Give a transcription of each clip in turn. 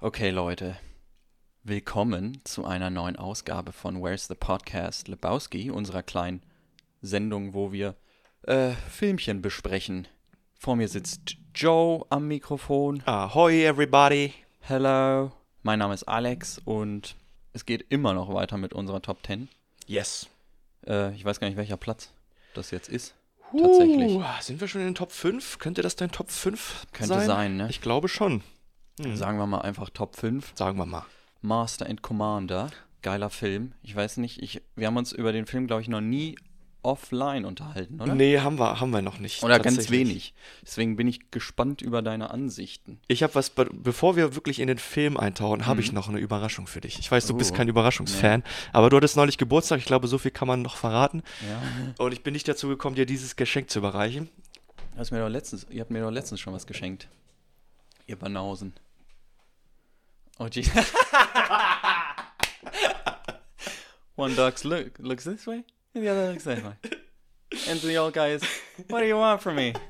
Okay, Leute. Willkommen zu einer neuen Ausgabe von Where's the Podcast Lebowski, unserer kleinen Sendung, wo wir äh, Filmchen besprechen. Vor mir sitzt Joe am Mikrofon. Ahoy, everybody. Hello. Mein Name ist Alex und es geht immer noch weiter mit unserer Top 10. Yes. Äh, ich weiß gar nicht, welcher Platz das jetzt ist. Tatsächlich. Uh, sind wir schon in den Top 5? Könnte das dein Top 5 Könnte sein? sein, ne? Ich glaube schon. Sagen wir mal einfach Top 5. Sagen wir mal. Master and Commander. Geiler Film. Ich weiß nicht, ich, wir haben uns über den Film, glaube ich, noch nie offline unterhalten, oder? Nee, haben wir, haben wir noch nicht. Oder ganz wenig. Deswegen bin ich gespannt über deine Ansichten. Ich habe was, be bevor wir wirklich in den Film eintauchen, habe ich noch eine Überraschung für dich. Ich weiß, du bist Mhm. Oh. kein Überraschungsfan, aber du hattest neulich Geburtstag. Ich glaube, so viel kann man noch verraten. Ja. Und ich bin nicht dazu gekommen, dir dieses Geschenk zu überreichen. Hast mir doch letztens, ihr habt mir doch letztens schon was geschenkt. Ihr Banausen. Oh, gee. One dog's look looks this way, and the other looks that way. And the old guy is, what do you want from me?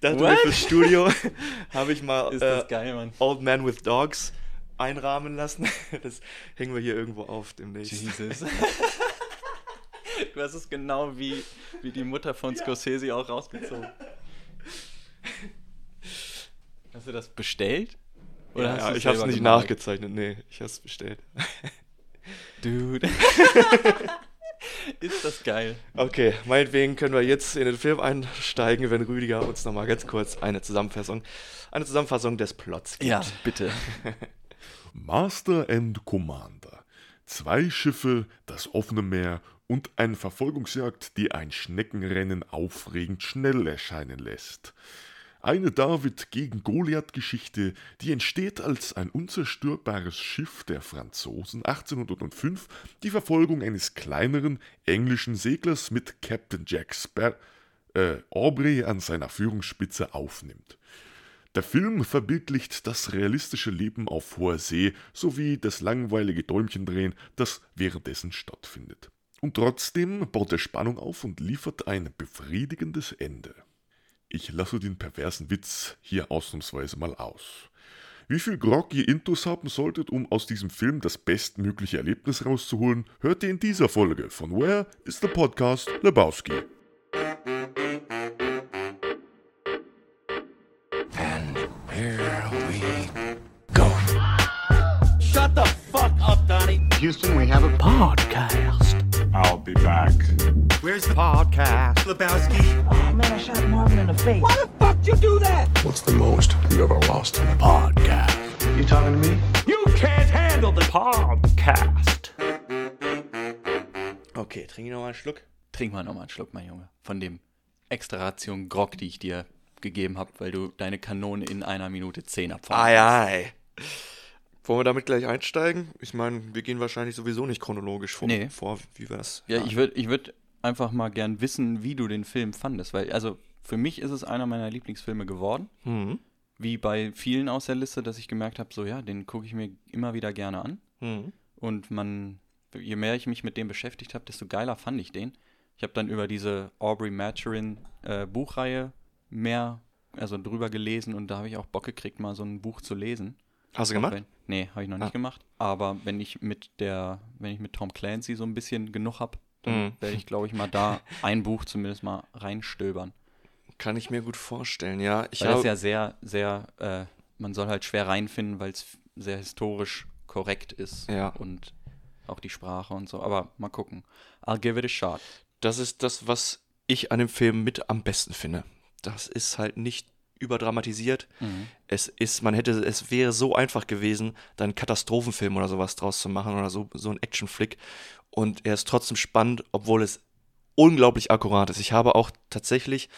Dachte mir What? fürs Studio habe ich mal äh, geil. Old Man with Dogs einrahmen lassen. Das hängen wir hier irgendwo auf demnächst. Jesus. Du hast es genau wie, wie die Mutter von Scorsese auch rausgezogen. Hast du das bestellt? Ja, hast ja, ich habe es selber nicht gemalt? nachgezeichnet. Nee, ich habe es bestellt. Dude. Ist das geil. Okay, meinetwegen können wir jetzt in den Film einsteigen, wenn Rüdiger uns nochmal ganz kurz eine Zusammenfassung, eine Zusammenfassung des Plots gibt. Ja, bitte. Master and Commander. Zwei Schiffe, das offene Meer und eine Verfolgungsjagd, die ein Schneckenrennen aufregend schnell erscheinen lässt. Eine David gegen Goliath-Geschichte, die entsteht, als ein unzerstörbares Schiff der Franzosen 1805 die Verfolgung eines kleineren englischen Seglers mit Captain Jack Sparrow äh, Aubrey an seiner Führungsspitze aufnimmt. Der Film verbildlicht das realistische Leben auf hoher See sowie das langweilige Däumchendrehen, das währenddessen stattfindet. Und trotzdem baut er Spannung auf und liefert ein befriedigendes Ende. Ich lasse den perversen Witz hier ausnahmsweise mal aus. Wie viel Grog ihr Intus haben solltet, um aus diesem Film das bestmögliche Erlebnis rauszuholen, hört ihr in dieser Folge von Where is the Podcast Lebowski. Houston, we have a I'll be back. Where's the podcast? Lebowski. Oh man, I shot Marvin in the face. Why the fuck you do that? What's the most you ever lost in a Podcast. You talking to me? You can't handle the podcast. Okay, trinke ich nochmal einen Schluck. Trink mal nochmal einen Schluck, mein Junge. Von dem extra Ration Grog, die ich dir gegeben habe, weil du deine Kanone in einer Minute zehn abfahren Ei, ei. Wollen wir damit gleich einsteigen? Ich meine, wir gehen wahrscheinlich sowieso nicht chronologisch vor, Nee. vor wie wir das. Ja, ich würde ich würd einfach mal gern wissen, wie du den Film fandest, weil, also für mich ist es einer meiner Lieblingsfilme geworden. Mhm. Wie bei vielen aus der Liste, dass ich gemerkt habe, so ja, den gucke ich mir immer wieder gerne an. Mhm. Und man, je mehr ich mich mit dem beschäftigt habe, desto geiler fand ich den. Ich habe dann über diese Aubrey Maturin äh, Buchreihe mehr, also drüber gelesen und da habe ich auch Bock gekriegt, mal so ein Buch zu lesen. Hast du gemacht? Wenn, nee, habe ich noch nicht Ah. gemacht. Aber wenn ich mit der, wenn ich mit Tom Clancy so ein bisschen genug habe, dann Mhm. werde ich, glaube ich, mal da ein Buch zumindest mal reinstöbern. Kann ich mir gut vorstellen, ja. Ich Weil das habe ja sehr, sehr, äh, man soll halt schwer reinfinden, weil es sehr historisch korrekt ist. Ja. Und auch die Sprache und so. Aber mal gucken. I'll give it a shot. das ist das, was ich an dem Film mit am besten finde. Das ist halt nicht überdramatisiert. Mhm. Es ist, man hätte, es wäre so einfach gewesen, da einen Katastrophenfilm oder sowas draus zu machen oder so, so ein Actionflick. Und er ist trotzdem spannend, obwohl es unglaublich akkurat ist. Ich habe auch tatsächlich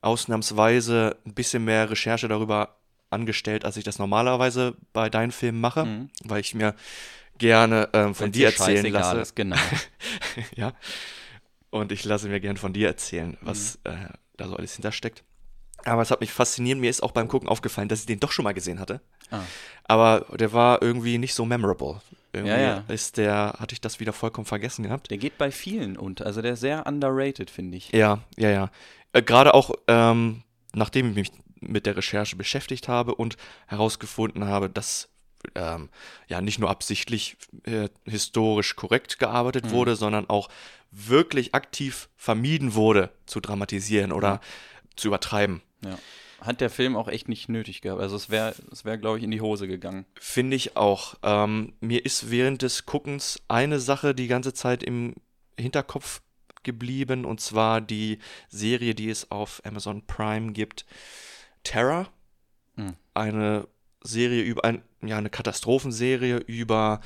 ausnahmsweise ein bisschen mehr Recherche darüber angestellt, als ich das normalerweise bei deinen Filmen mache, Mhm. weil ich mir gerne ähm, von Wenn's dir erzählen lasse. Ist, genau. ja. Und ich lasse mir gern von dir erzählen, was äh, da so alles hintersteckt. Aber es hat mich fasziniert. Mir ist auch beim Gucken aufgefallen, dass ich den doch schon mal gesehen hatte. Ah. Aber der war irgendwie nicht so memorable. Irgendwie Ja, ja. ist der, hatte ich das wieder vollkommen vergessen gehabt. Der geht bei vielen unter. Also der ist sehr underrated, finde ich. Ja, ja, ja. Äh, Gerade auch, ähm, nachdem ich mich mit der Recherche beschäftigt habe und herausgefunden habe, dass ähm, ja nicht nur absichtlich äh, historisch korrekt gearbeitet Mhm. wurde, sondern auch wirklich aktiv vermieden wurde zu dramatisieren oder zu übertreiben. Ja. Hat der Film auch echt nicht nötig gehabt. Also es wäre, es wäre, glaube ich, in die Hose gegangen. Finde ich auch. Ähm, mir ist während des Guckens eine Sache die ganze Zeit im Hinterkopf geblieben, und zwar die Serie, die es auf Amazon Prime gibt, Terror. Hm. Eine Serie über ein, ja, eine Katastrophenserie über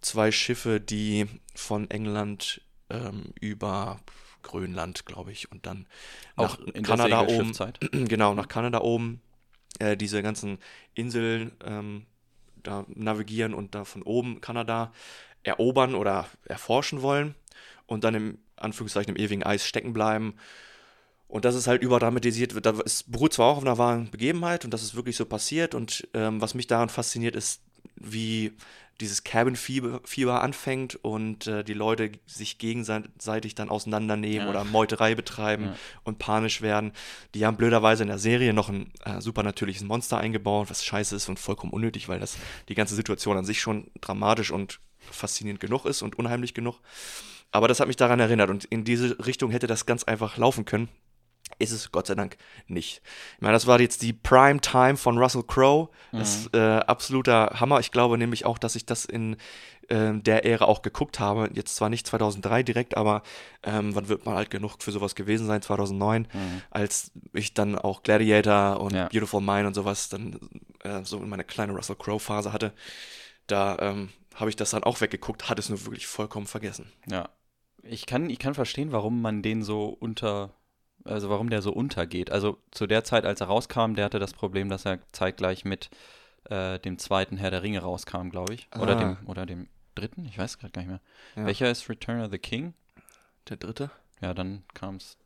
zwei Schiffe, die von England ähm, über Grönland, glaube ich, und dann nach Auch in der Kanada oben. Genau, nach Kanada oben äh, diese ganzen Inseln ähm, da navigieren und da von oben Kanada erobern oder erforschen wollen und dann im Anführungszeichen im ewigen Eis stecken bleiben. Und das ist halt überdramatisiert wird. Es beruht zwar auch auf einer wahren Begebenheit und das ist wirklich so passiert. Und ähm, was mich daran fasziniert, ist, wie dieses Cabin-Fieber Fieber anfängt und äh, die Leute sich gegenseitig dann auseinandernehmen Ja. oder Meuterei betreiben Ja. und panisch werden. Die haben blöderweise in der Serie noch ein äh, supernatürliches Monster eingebaut, was scheiße ist und vollkommen unnötig, weil das die ganze Situation an sich schon dramatisch und faszinierend genug ist und unheimlich genug. Aber das hat mich daran erinnert und in diese Richtung hätte das ganz einfach laufen können. Ist es Gott sei Dank nicht. Ich meine, das war jetzt die Prime Time von Russell Crowe. Das ist äh, absoluter Hammer. Ich glaube nämlich auch, dass ich das in ähm, der Ära auch geguckt habe. Jetzt zwar nicht 2003 direkt, aber ähm, wann wird man alt genug für sowas gewesen sein? 2009, als ich dann auch Gladiator und Ja. Beautiful Mind und sowas dann äh, so in meine kleine Russell Crowe Phase hatte. Da ähm, habe ich das dann auch weggeguckt, hatte es nur wirklich vollkommen vergessen. Ja. Ich kann, ich kann verstehen, warum man den so unter, also warum der so untergeht. Also zu der Zeit, als er rauskam, der hatte das Problem, dass er zeitgleich mit äh, dem zweiten Herr der Ringe rauskam, glaube ich. Oder Ah. dem, oder dem dritten, ich weiß gerade gar nicht mehr. Ja. Welcher ist Return of the King? Der dritte? Ja, dann kam es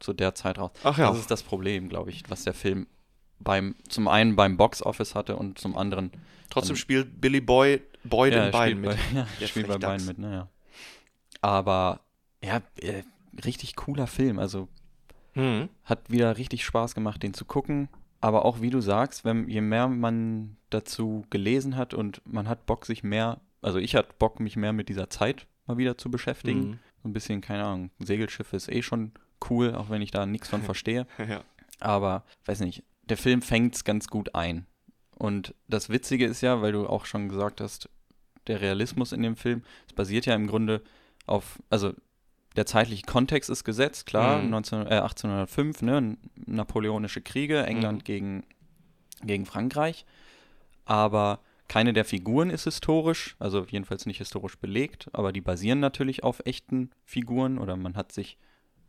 zu der Zeit raus. Ach ja. Das ist das Problem, glaube ich, was der Film beim, zum einen beim Box Office hatte und zum anderen. Trotzdem spielt Billy Boy, Boyd ja, in beiden spielt mit. Bei, ja, Der spielt bei beiden mit, naja. Aber ja, äh, richtig cooler Film. Also Hm. hat wieder richtig Spaß gemacht, den zu gucken. Aber auch wie du sagst, wenn, je mehr man dazu gelesen hat und man hat Bock, sich mehr, also ich hatte Bock, mich mehr mit dieser Zeit mal wieder zu beschäftigen. Mhm. So ein bisschen, keine Ahnung, ein Segelschiff ist eh schon cool, auch wenn ich da nichts von verstehe. Ja. Aber, weiß nicht, der Film fängt es ganz gut ein. Und das Witzige ist ja, weil du auch schon gesagt hast, der Realismus in dem Film, es basiert ja im Grunde auf, also der zeitliche Kontext ist gesetzt, klar, Mhm. 19, äh, 1805, ne, napoleonische Kriege, England Mhm. gegen, gegen Frankreich. Aber keine der Figuren ist historisch, also jedenfalls nicht historisch belegt, aber die basieren natürlich auf echten Figuren oder man hat sich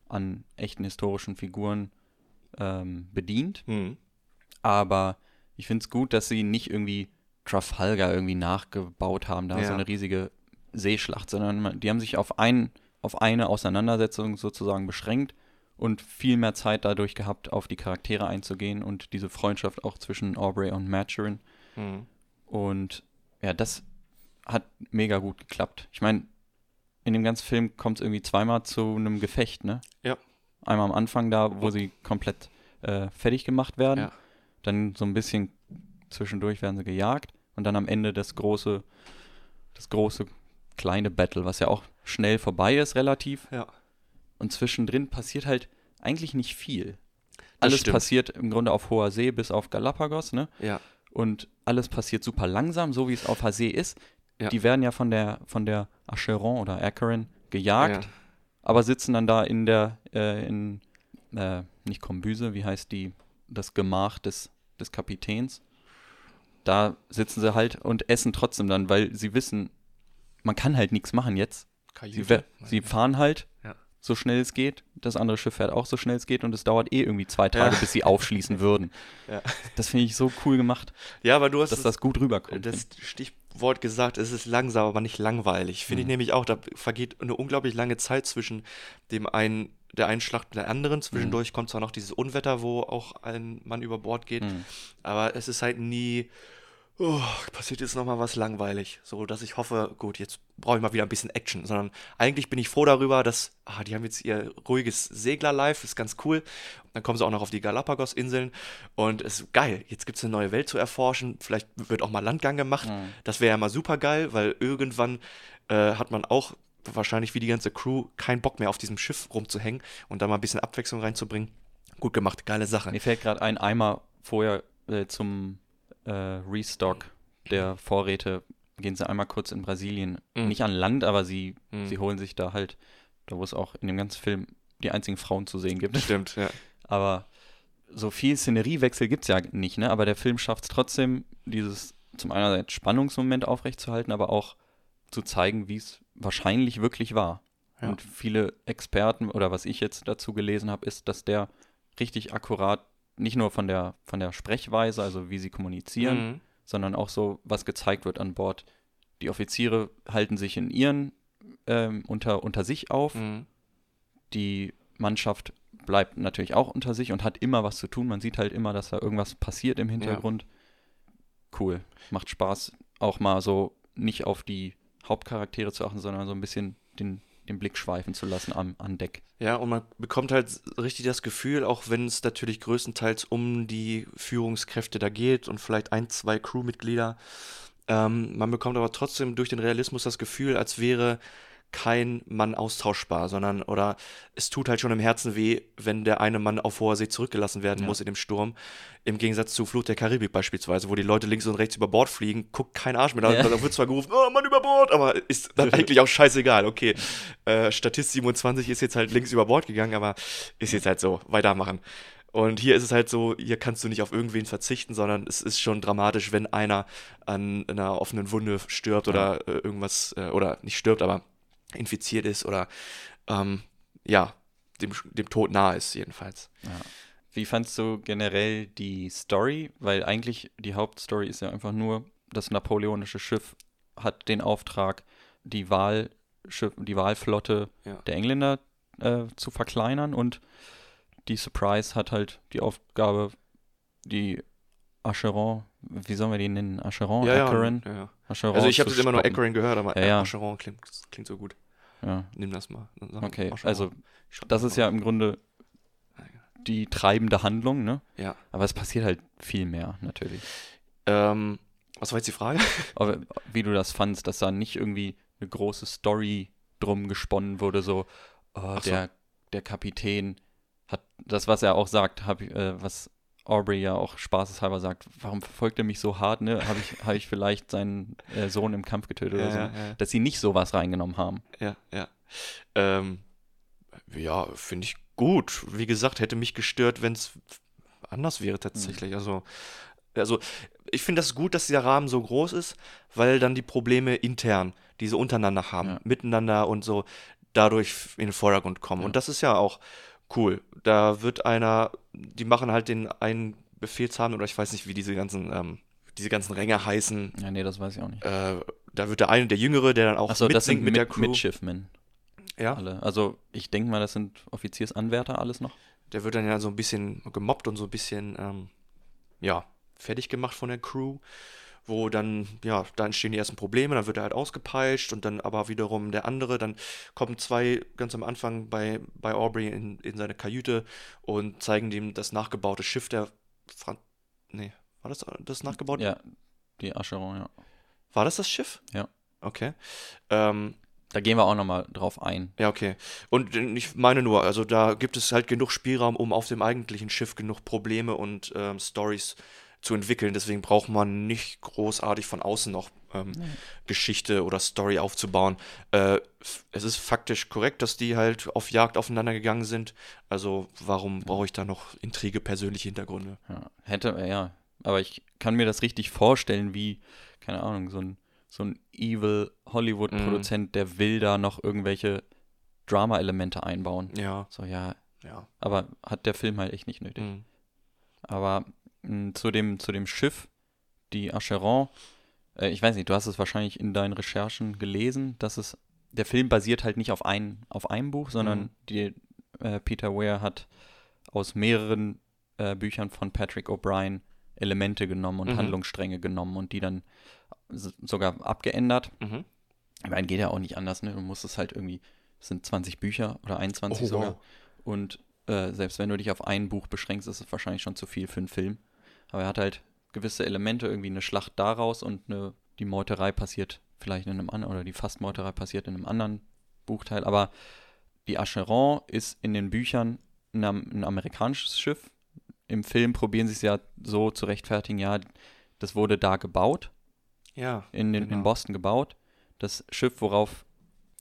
an echten historischen Figuren ähm, bedient. Hm. Aber ich finde es gut, dass sie nicht irgendwie Trafalgar irgendwie nachgebaut haben, da Ja. so eine riesige Seeschlacht, sondern die haben sich auf, ein, auf eine Auseinandersetzung sozusagen beschränkt und viel mehr Zeit dadurch gehabt, auf die Charaktere einzugehen und diese Freundschaft auch zwischen Aubrey und Maturin. Hm. Und ja, das hat mega gut geklappt. Ich meine, in dem ganzen Film kommt es irgendwie zweimal zu einem Gefecht, ne? Ja. Einmal am Anfang da, wo sie komplett äh, fertig gemacht werden. Ja. Dann so ein bisschen zwischendurch werden sie gejagt. Und dann am Ende das große, das große kleine Battle, was ja auch schnell vorbei ist, relativ. Ja. Und zwischendrin passiert halt eigentlich nicht viel. Das Alles stimmt. passiert im Grunde auf hoher See bis auf Galapagos, ne? Ja. und alles passiert super langsam, so wie es auf der See ist. Ja. Die werden ja von der von der Acheron oder Acheron gejagt, Ja. aber sitzen dann da in der äh, in äh, nicht Kombüse, wie heißt die das Gemach des des Kapitäns. Da sitzen sie halt und essen trotzdem dann, weil sie wissen, man kann halt nichts machen jetzt. Sie, sie fahren halt Ja. so schnell es geht. Das andere Schiff fährt auch so schnell es geht und es dauert eh irgendwie zwei Tage, Ja. bis sie aufschließen würden. Ja. Das finde ich so cool gemacht, ja, aber du hast dass es- das gut rüberkommt. das Stichwort gesagt, es ist langsam, aber nicht langweilig. Finde ich nämlich auch, da vergeht eine unglaublich lange Zeit zwischen dem einen, der einen Schlacht und der anderen. Zwischendurch kommt zwar noch dieses Unwetter, wo auch ein Mann über Bord geht, Mhm. aber es ist halt nie oh, passiert jetzt nochmal was langweilig. So, dass ich hoffe, gut, jetzt brauche ich mal wieder ein bisschen Action. Sondern eigentlich bin ich froh darüber, dass, ah, die haben jetzt ihr ruhiges Segler-Life, ist ganz cool. Dann kommen sie auch noch auf die Galapagos-Inseln und es ist geil. Jetzt gibt es eine neue Welt zu erforschen. Vielleicht wird auch mal Landgang gemacht. Das wäre ja mal super geil, weil irgendwann äh, hat man auch wahrscheinlich wie die ganze Crew keinen Bock mehr auf diesem Schiff rumzuhängen und da mal ein bisschen Abwechslung reinzubringen. Gut gemacht, geile Sache. Mir fällt gerade ein Eimer vorher äh, zum äh, Restock der Vorräte. Gehen sie einmal kurz in Brasilien. Mhm. Nicht an Land, aber sie, Mhm. sie holen sich da halt, da wo es auch in dem ganzen Film die einzigen Frauen zu sehen gibt. Stimmt, ja. Aber so viel Szeneriewechsel gibt es ja nicht, ne? Aber der Film schafft es trotzdem, dieses zum einen Spannungsmoment aufrechtzuerhalten, aber auch zu zeigen, wie es wahrscheinlich wirklich war. Ja. Und viele Experten oder was ich jetzt dazu gelesen habe, ist, dass der richtig akkurat nicht nur von der von der Sprechweise, also wie sie kommunizieren, Mhm. sondern auch so, was gezeigt wird an Bord. Die Offiziere halten sich in ihren ähm, unter, unter sich auf Mhm. die Mannschaft bleibt natürlich auch unter sich und hat immer was zu tun. Man sieht halt immer, dass da irgendwas passiert im Hintergrund. Cool. Macht Spaß, auch mal so nicht auf die Hauptcharaktere zu achten, sondern so ein bisschen den, den Blick schweifen zu lassen am, an Deck. Ja, und man bekommt halt richtig das Gefühl, auch wenn es natürlich größtenteils um die Führungskräfte da geht und vielleicht ein, zwei Crewmitglieder, ähm, man bekommt aber trotzdem durch den Realismus das Gefühl, als wäre kein Mann austauschbar, sondern oder es tut halt schon im Herzen weh, wenn der eine Mann auf hoher See zurückgelassen werden Ja. muss in dem Sturm. Im Gegensatz zu Flut der Karibik beispielsweise, wo die Leute links und rechts über Bord fliegen, guckt kein Arsch mehr. Da, Ja. da wird zwar gerufen, oh Mann über Bord, aber ist dann eigentlich auch scheißegal. Okay, äh, Statist 27 ist jetzt halt links über Bord gegangen, aber ist jetzt halt so, weitermachen. Und hier ist es halt so, hier kannst du nicht auf irgendwen verzichten, sondern es ist schon dramatisch, wenn einer an einer offenen Wunde stirbt oder äh, irgendwas, äh, oder nicht stirbt, aber infiziert ist oder ähm, ja, dem, dem Tod nahe ist jedenfalls. Wie fandst du generell die Story? Weil eigentlich die Hauptstory ist ja einfach nur, das napoleonische Schiff hat den Auftrag, die, Wahlschiff, die Wahlflotte Ja. der Engländer äh, zu verkleinern und die Surprise hat halt die Aufgabe, die Acheron, wie sollen wir die nennen? Acheron? ja, Acheron? ja, ja. Acheron Also ich habe es immer nur. Acheron gehört, aber Ja, ja. Acheron klingt, klingt so gut. Ja, Nimm das mal. Okay. Acheron. Also das ist ja im Grunde die treibende Handlung, ne? Ja. Aber es passiert halt viel mehr, natürlich. Ähm, was war jetzt die Frage? Aber wie du das fandst, dass da nicht irgendwie eine große Story drum gesponnen wurde, so, oh, so. der, der Kapitän hat das, was er auch sagt, hab, äh, was Aubrey ja auch spaßeshalber sagt, warum verfolgt er mich so hart, ne? Habe ich, hab ich vielleicht seinen äh, Sohn im Kampf getötet oder so? Ja, ja, ja. Dass sie nicht sowas reingenommen haben. Ja, ja. Ähm, ja, finde ich gut. Wie gesagt, hätte mich gestört, wenn es anders wäre tatsächlich. Mhm. Also, also ich finde das gut, dass der Rahmen so groß ist, weil dann die Probleme intern, die sie untereinander haben, Ja. miteinander und so, dadurch in den Vordergrund kommen. Und das ist ja auch cool. Da wird einer, die machen halt den einen Befehlshaber, oder ich weiß nicht, wie diese ganzen, ähm, diese ganzen Ränge heißen. Ja, nee, das weiß ich auch nicht. Äh, da wird der eine, der Jüngere, der dann auch Achso, das sind mit mit, der Crew. Midshipmen ja. alle. Also ich denke mal, das sind Offiziersanwärter alles noch. Der wird dann ja so ein bisschen gemobbt und so ein bisschen, ähm, ja, fertig gemacht von der Crew, wo dann, ja, da entstehen die ersten Probleme, dann wird er halt ausgepeitscht und dann aber wiederum der andere, dann kommen zwei ganz am Anfang bei, bei Aubrey in, in seine Kajüte und zeigen ihm das nachgebaute Schiff der Fran nee, war das das nachgebaute? Ja, die Acheron, ja. War das das Schiff? Ja. Okay. Ähm, Da gehen wir auch nochmal drauf ein. Ja, okay. Und ich meine nur, also da gibt es halt genug Spielraum, um auf dem eigentlichen Schiff genug Probleme und ähm, Stories zu entwickeln. Deswegen braucht man nicht großartig von außen noch ähm, Geschichte oder Story aufzubauen. Äh, es ist faktisch korrekt, dass die halt auf Jagd aufeinander gegangen sind. Also warum brauche ich da noch Intrige, persönliche Hintergründe? Ja, hätte, ja. Aber ich kann mir das richtig vorstellen, wie, keine Ahnung, so ein, so ein evil Hollywood-Produzent, der will da noch irgendwelche Drama-Elemente einbauen. Ja, So, ja, ja. aber hat der Film halt echt nicht nötig. Mhm. Aber mh, zu, dem, zu dem Schiff, die Acheron, äh, ich weiß nicht, du hast es wahrscheinlich in deinen Recherchen gelesen, dass es, der Film basiert halt nicht auf, ein, auf einem Buch, sondern Mhm. die, äh, Peter Weir hat aus mehreren äh, Büchern von Patrick O'Brien Elemente genommen und Mhm. Handlungsstränge genommen und die dann s- sogar abgeändert. Mhm. Ich meine, geht ja auch nicht anders, ne? Du musst es halt irgendwie, es sind 20 Bücher oder 21 Oh, sogar. wow. Und äh, selbst wenn du dich auf ein Buch beschränkst, ist es wahrscheinlich schon zu viel für einen Film. Aber er hat halt gewisse Elemente, irgendwie eine Schlacht daraus und eine, die Meuterei passiert vielleicht in einem anderen, oder die Fastmeuterei passiert in einem anderen Buchteil. Aber die Acheron ist in den Büchern ein, ein amerikanisches Schiff. Im Film probieren sie es ja so zu rechtfertigen, ja, das wurde da gebaut Ja. in, den, Genau. in Boston gebaut. Das Schiff, worauf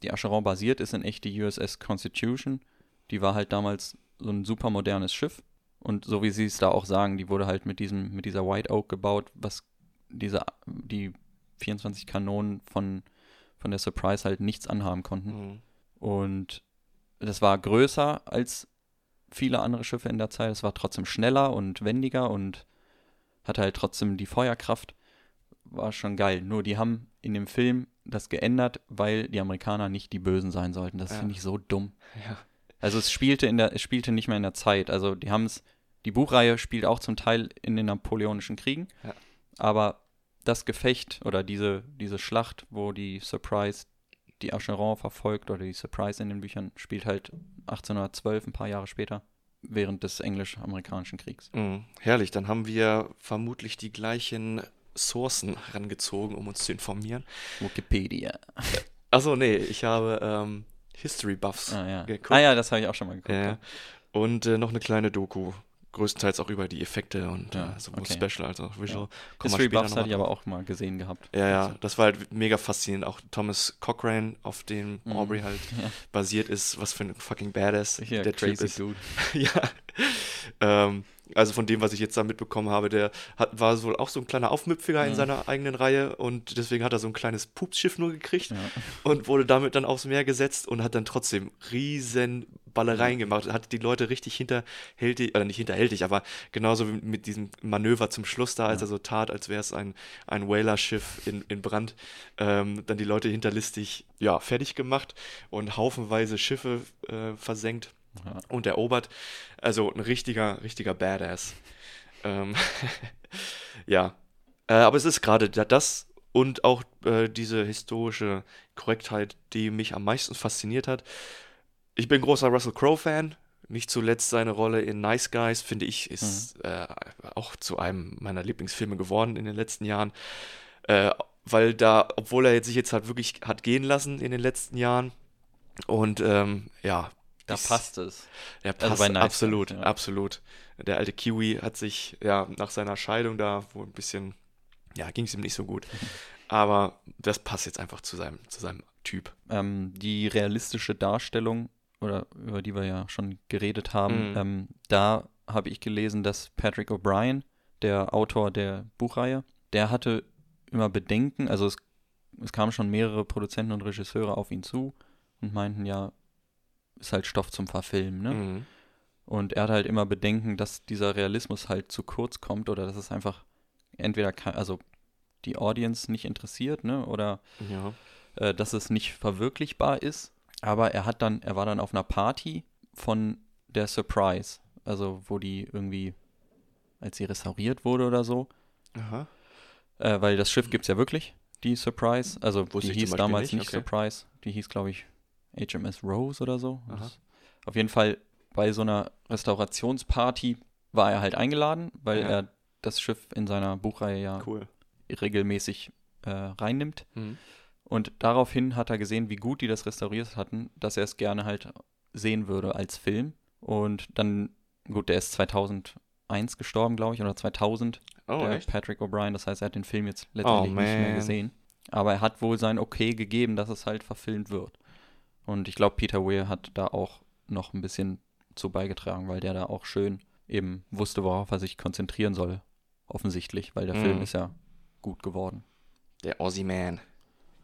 die Acheron basiert, ist in echt die USS Constitution. Die war halt damals so ein super modernes Schiff. Und so wie sie es da auch sagen, die wurde halt mit diesem, mit dieser White Oak gebaut, was diese, die 24 Kanonen von, von der Surprise halt nichts anhaben konnten. Mhm. Und das war größer als viele andere Schiffe in der Zeit. Es war trotzdem schneller und wendiger und hatte halt trotzdem die Feuerkraft. War schon geil. Nur die haben in dem Film das geändert, weil die Amerikaner nicht die Bösen sein sollten. Das Ja. finde ich so dumm. Ja. Also es spielte in der, es spielte nicht mehr in der Zeit. Also die haben es, die Buchreihe spielt auch zum Teil in den Napoleonischen Kriegen. Ja. Aber das Gefecht oder diese, diese Schlacht, wo die Surprise die Acheron verfolgt oder die Surprise in den Büchern, spielt halt 1812, ein paar Jahre später, während des englisch-amerikanischen Kriegs. Mhm. Herrlich, dann haben wir vermutlich die gleichen Sourcen herangezogen, um uns zu informieren. Wikipedia. Achso, nee, ich habe ähm, History Buffs Ah ja, geguckt. ah, ja das habe ich auch schon mal geguckt. Ja. Und äh, noch eine kleine Doku. Größtenteils auch über die Effekte und Ja, äh, sowohl okay. Special als auch Visual. Wir History Buffs hatte ich aber auch mal gesehen gehabt. Ja, ja, Also, das war halt mega faszinierend. Auch Thomas Cochrane, auf dem Mhm. Aubrey halt Ja. basiert ist. Was für ein fucking Badass Hier, der Typ ist. dude. ja. Ähm, also von dem, was ich jetzt da mitbekommen habe, der hat, war wohl auch so ein kleiner Aufmüpfiger in seiner eigenen Reihe und deswegen hat er so ein kleines Pupsschiff nur gekriegt Ja. und wurde damit dann aufs Meer gesetzt und hat dann trotzdem riesen Ballereien gemacht. Hat die Leute richtig hinterhältig, oder nicht hinterhältig, aber genauso wie mit diesem Manöver zum Schluss da, als Ja. er so tat, als wäre es ein, ein Whaler-Schiff in, in Brand, ähm, dann die Leute hinterlistig ja, fertig gemacht und haufenweise Schiffe äh, versenkt Ja. und erobert. Also ein richtiger, richtiger Badass. Ähm, ja. Äh, aber es ist gerade da- das und auch äh, diese historische Korrektheit, die mich am meisten fasziniert hat. Ich bin großer Russell Crowe-Fan. Nicht zuletzt seine Rolle in Nice Guys, finde ich, ist äh, auch zu einem meiner Lieblingsfilme geworden in den letzten Jahren. Äh, weil da, obwohl er jetzt sich jetzt halt wirklich hat gehen lassen in den letzten Jahren und ähm, ja, Da passt es. er Also passt bei Nice absolut, ja. absolut. Der alte Kiwi hat sich ja nach seiner Scheidung da, wo ein bisschen, ja, ging es ihm nicht so gut. Aber das passt jetzt einfach zu seinem, zu seinem Typ. ähm, die realistische Darstellung, oder über die wir ja schon geredet haben, Mhm. ähm, da habe ich gelesen, dass Patrick O'Brien, der Autor der Buchreihe, der hatte immer Bedenken, also es, es kamen schon mehrere Produzenten und Regisseure auf ihn zu und meinten, ja, ist halt Stoff zum Verfilmen, ne? Mhm. Und er hat halt immer Bedenken, dass dieser Realismus halt zu kurz kommt oder dass es einfach entweder, also die Audience nicht interessiert, ne? Oder Ja. äh, dass es nicht verwirklichbar ist. Aber er hat dann, er war dann auf einer Party von der Surprise, also wo die irgendwie, als sie restauriert wurde oder so, Aha. äh, weil das Schiff gibt es ja wirklich, die Surprise. Also Wusste die hieß damals nicht, nicht, okay. Surprise, die hieß, glaube ich, HMS Rose oder so. Auf jeden Fall bei so einer Restaurationsparty war er halt eingeladen, weil Ja. er das Schiff in seiner Buchreihe ja Cool. regelmäßig äh, reinnimmt. Mhm. Und daraufhin hat er gesehen, wie gut die das restauriert hatten, dass er es gerne halt sehen würde als Film. Und dann, gut, der ist 2001 gestorben, glaube ich, oder 2000, Oh, der echt? Patrick O'Brien. Das heißt, er hat den Film jetzt letztendlich nicht mehr gesehen. Aber er hat wohl sein Okay gegeben, dass es halt verfilmt wird. Und ich glaube, Peter Weir hat da auch noch ein bisschen zu beigetragen, weil der da auch schön eben wusste, worauf er sich konzentrieren soll. Offensichtlich, weil der Mhm. Film ist ja gut geworden. Der Aussie Man.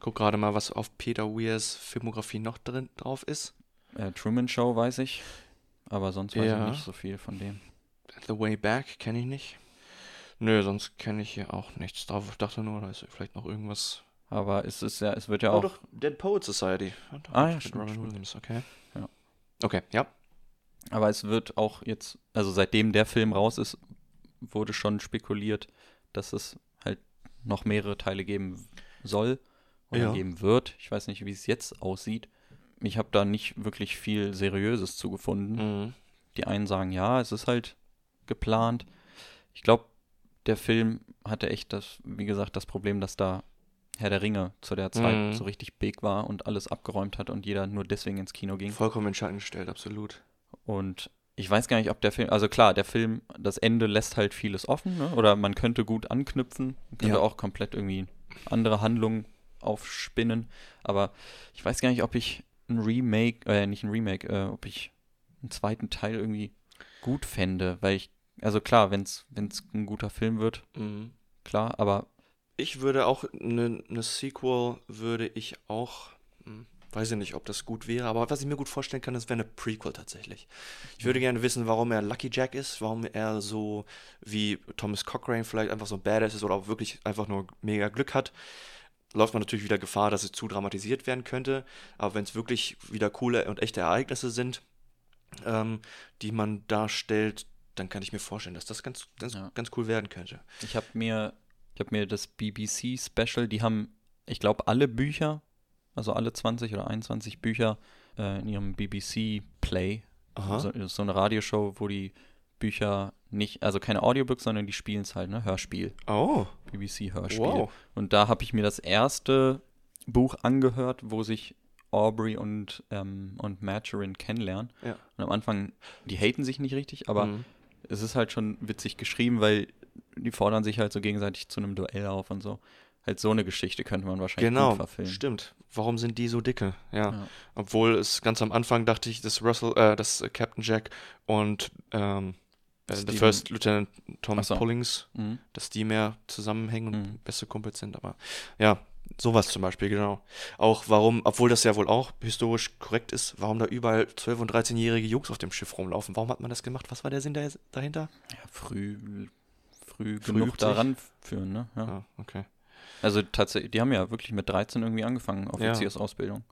Guck gerade mal, was auf Peter Weirs Filmografie noch drin drauf ist. Äh, Truman Show weiß ich, aber sonst weiß Ja. ich nicht so viel von dem. The Way Back kenne ich nicht. Nö, sonst kenne ich hier auch nichts drauf. Ich dachte nur, da ist vielleicht noch irgendwas. Aber es ist ja, es wird ja Oh, auch. doch, Dead Poet Society. Ah, ja, stimmt, Robin. Williams, okay. Ja. Okay, ja. Aber es wird auch jetzt, also seitdem der Film raus ist, wurde schon spekuliert, dass es halt noch mehrere Teile geben soll oder Ja. geben wird. Ich weiß nicht, wie es jetzt aussieht. Ich habe da nicht wirklich viel Seriöses zugefunden. Mhm. Die einen sagen, ja, es ist halt geplant. Ich glaube, der Film hatte echt das, wie gesagt, das Problem, dass da Herr der Ringe zu der Zeit Mhm. so richtig big war und alles abgeräumt hat und jeder nur deswegen ins Kino ging. Vollkommen in Schatten gestellt, absolut. Und ich weiß gar nicht, ob der Film, also klar, der Film, das Ende lässt halt vieles offen, ne? oder man könnte gut anknüpfen, man könnte Ja. auch komplett irgendwie andere Handlungen aufspinnen, aber ich weiß gar nicht, ob ich ein Remake, äh, nicht ein Remake, äh, ob ich einen zweiten Teil irgendwie gut fände, weil ich, also klar, wenn es ein guter Film wird, Mhm. klar, aber Ich würde auch eine ne Sequel würde ich auch, hm, weiß ich nicht, ob das gut wäre, aber was ich mir gut vorstellen kann, das wäre eine Prequel tatsächlich. Ich würde gerne wissen, warum er Lucky Jack ist, warum er so wie Thomas Cochrane vielleicht einfach so ein Badass ist oder auch wirklich einfach nur mega Glück hat. Läuft man natürlich wieder Gefahr, dass es zu dramatisiert werden könnte, aber wenn es wirklich wieder coole und echte Ereignisse sind, ähm, die man darstellt, dann kann ich mir vorstellen, dass das ganz, ganz, Ja. ganz cool werden könnte. Ich habe mir, ich habe mir das BBC Special, die haben, ich glaube, alle Bücher, also alle 20 oder 21 Bücher äh, in ihrem BBC Play. Aha. So, so eine Radioshow, wo die Bücher nicht, also keine Audiobooks, sondern die spielen es halt, ne? Hörspiel. Oh, BBC Hörspiel. wow. Und da habe ich mir das erste Buch angehört, wo sich Aubrey und, ähm, und Marjorie kennenlernen. Ja. Und am Anfang, die haten sich nicht richtig, aber Mhm. Es ist halt schon witzig geschrieben, weil die fordern sich halt so gegenseitig zu einem Duell auf und so. Halt so eine Geschichte könnte man wahrscheinlich Genau, verfilmen. stimmt. Warum sind die so dicke? Ja. Ja. Obwohl es ganz am Anfang dachte ich, dass Russell, äh, dass äh, Captain Jack und ähm, äh, First Lieutenant Tom Ach so. Pullings, Mhm. dass die mehr zusammenhängen und Mhm. beste Kumpels sind. Aber ja, sowas zum Beispiel, genau. Auch warum, obwohl das ja wohl auch historisch korrekt ist, warum da überall 12- und 13-jährige Jungs auf dem Schiff rumlaufen. Warum hat man das gemacht? Was war der Sinn da, dahinter? Ja, früh, früh, Früh genug daran führen, ne? Ja. Ah, okay. Also tatsächlich, die haben ja wirklich mit 13 irgendwie angefangen, Offiziersausbildung.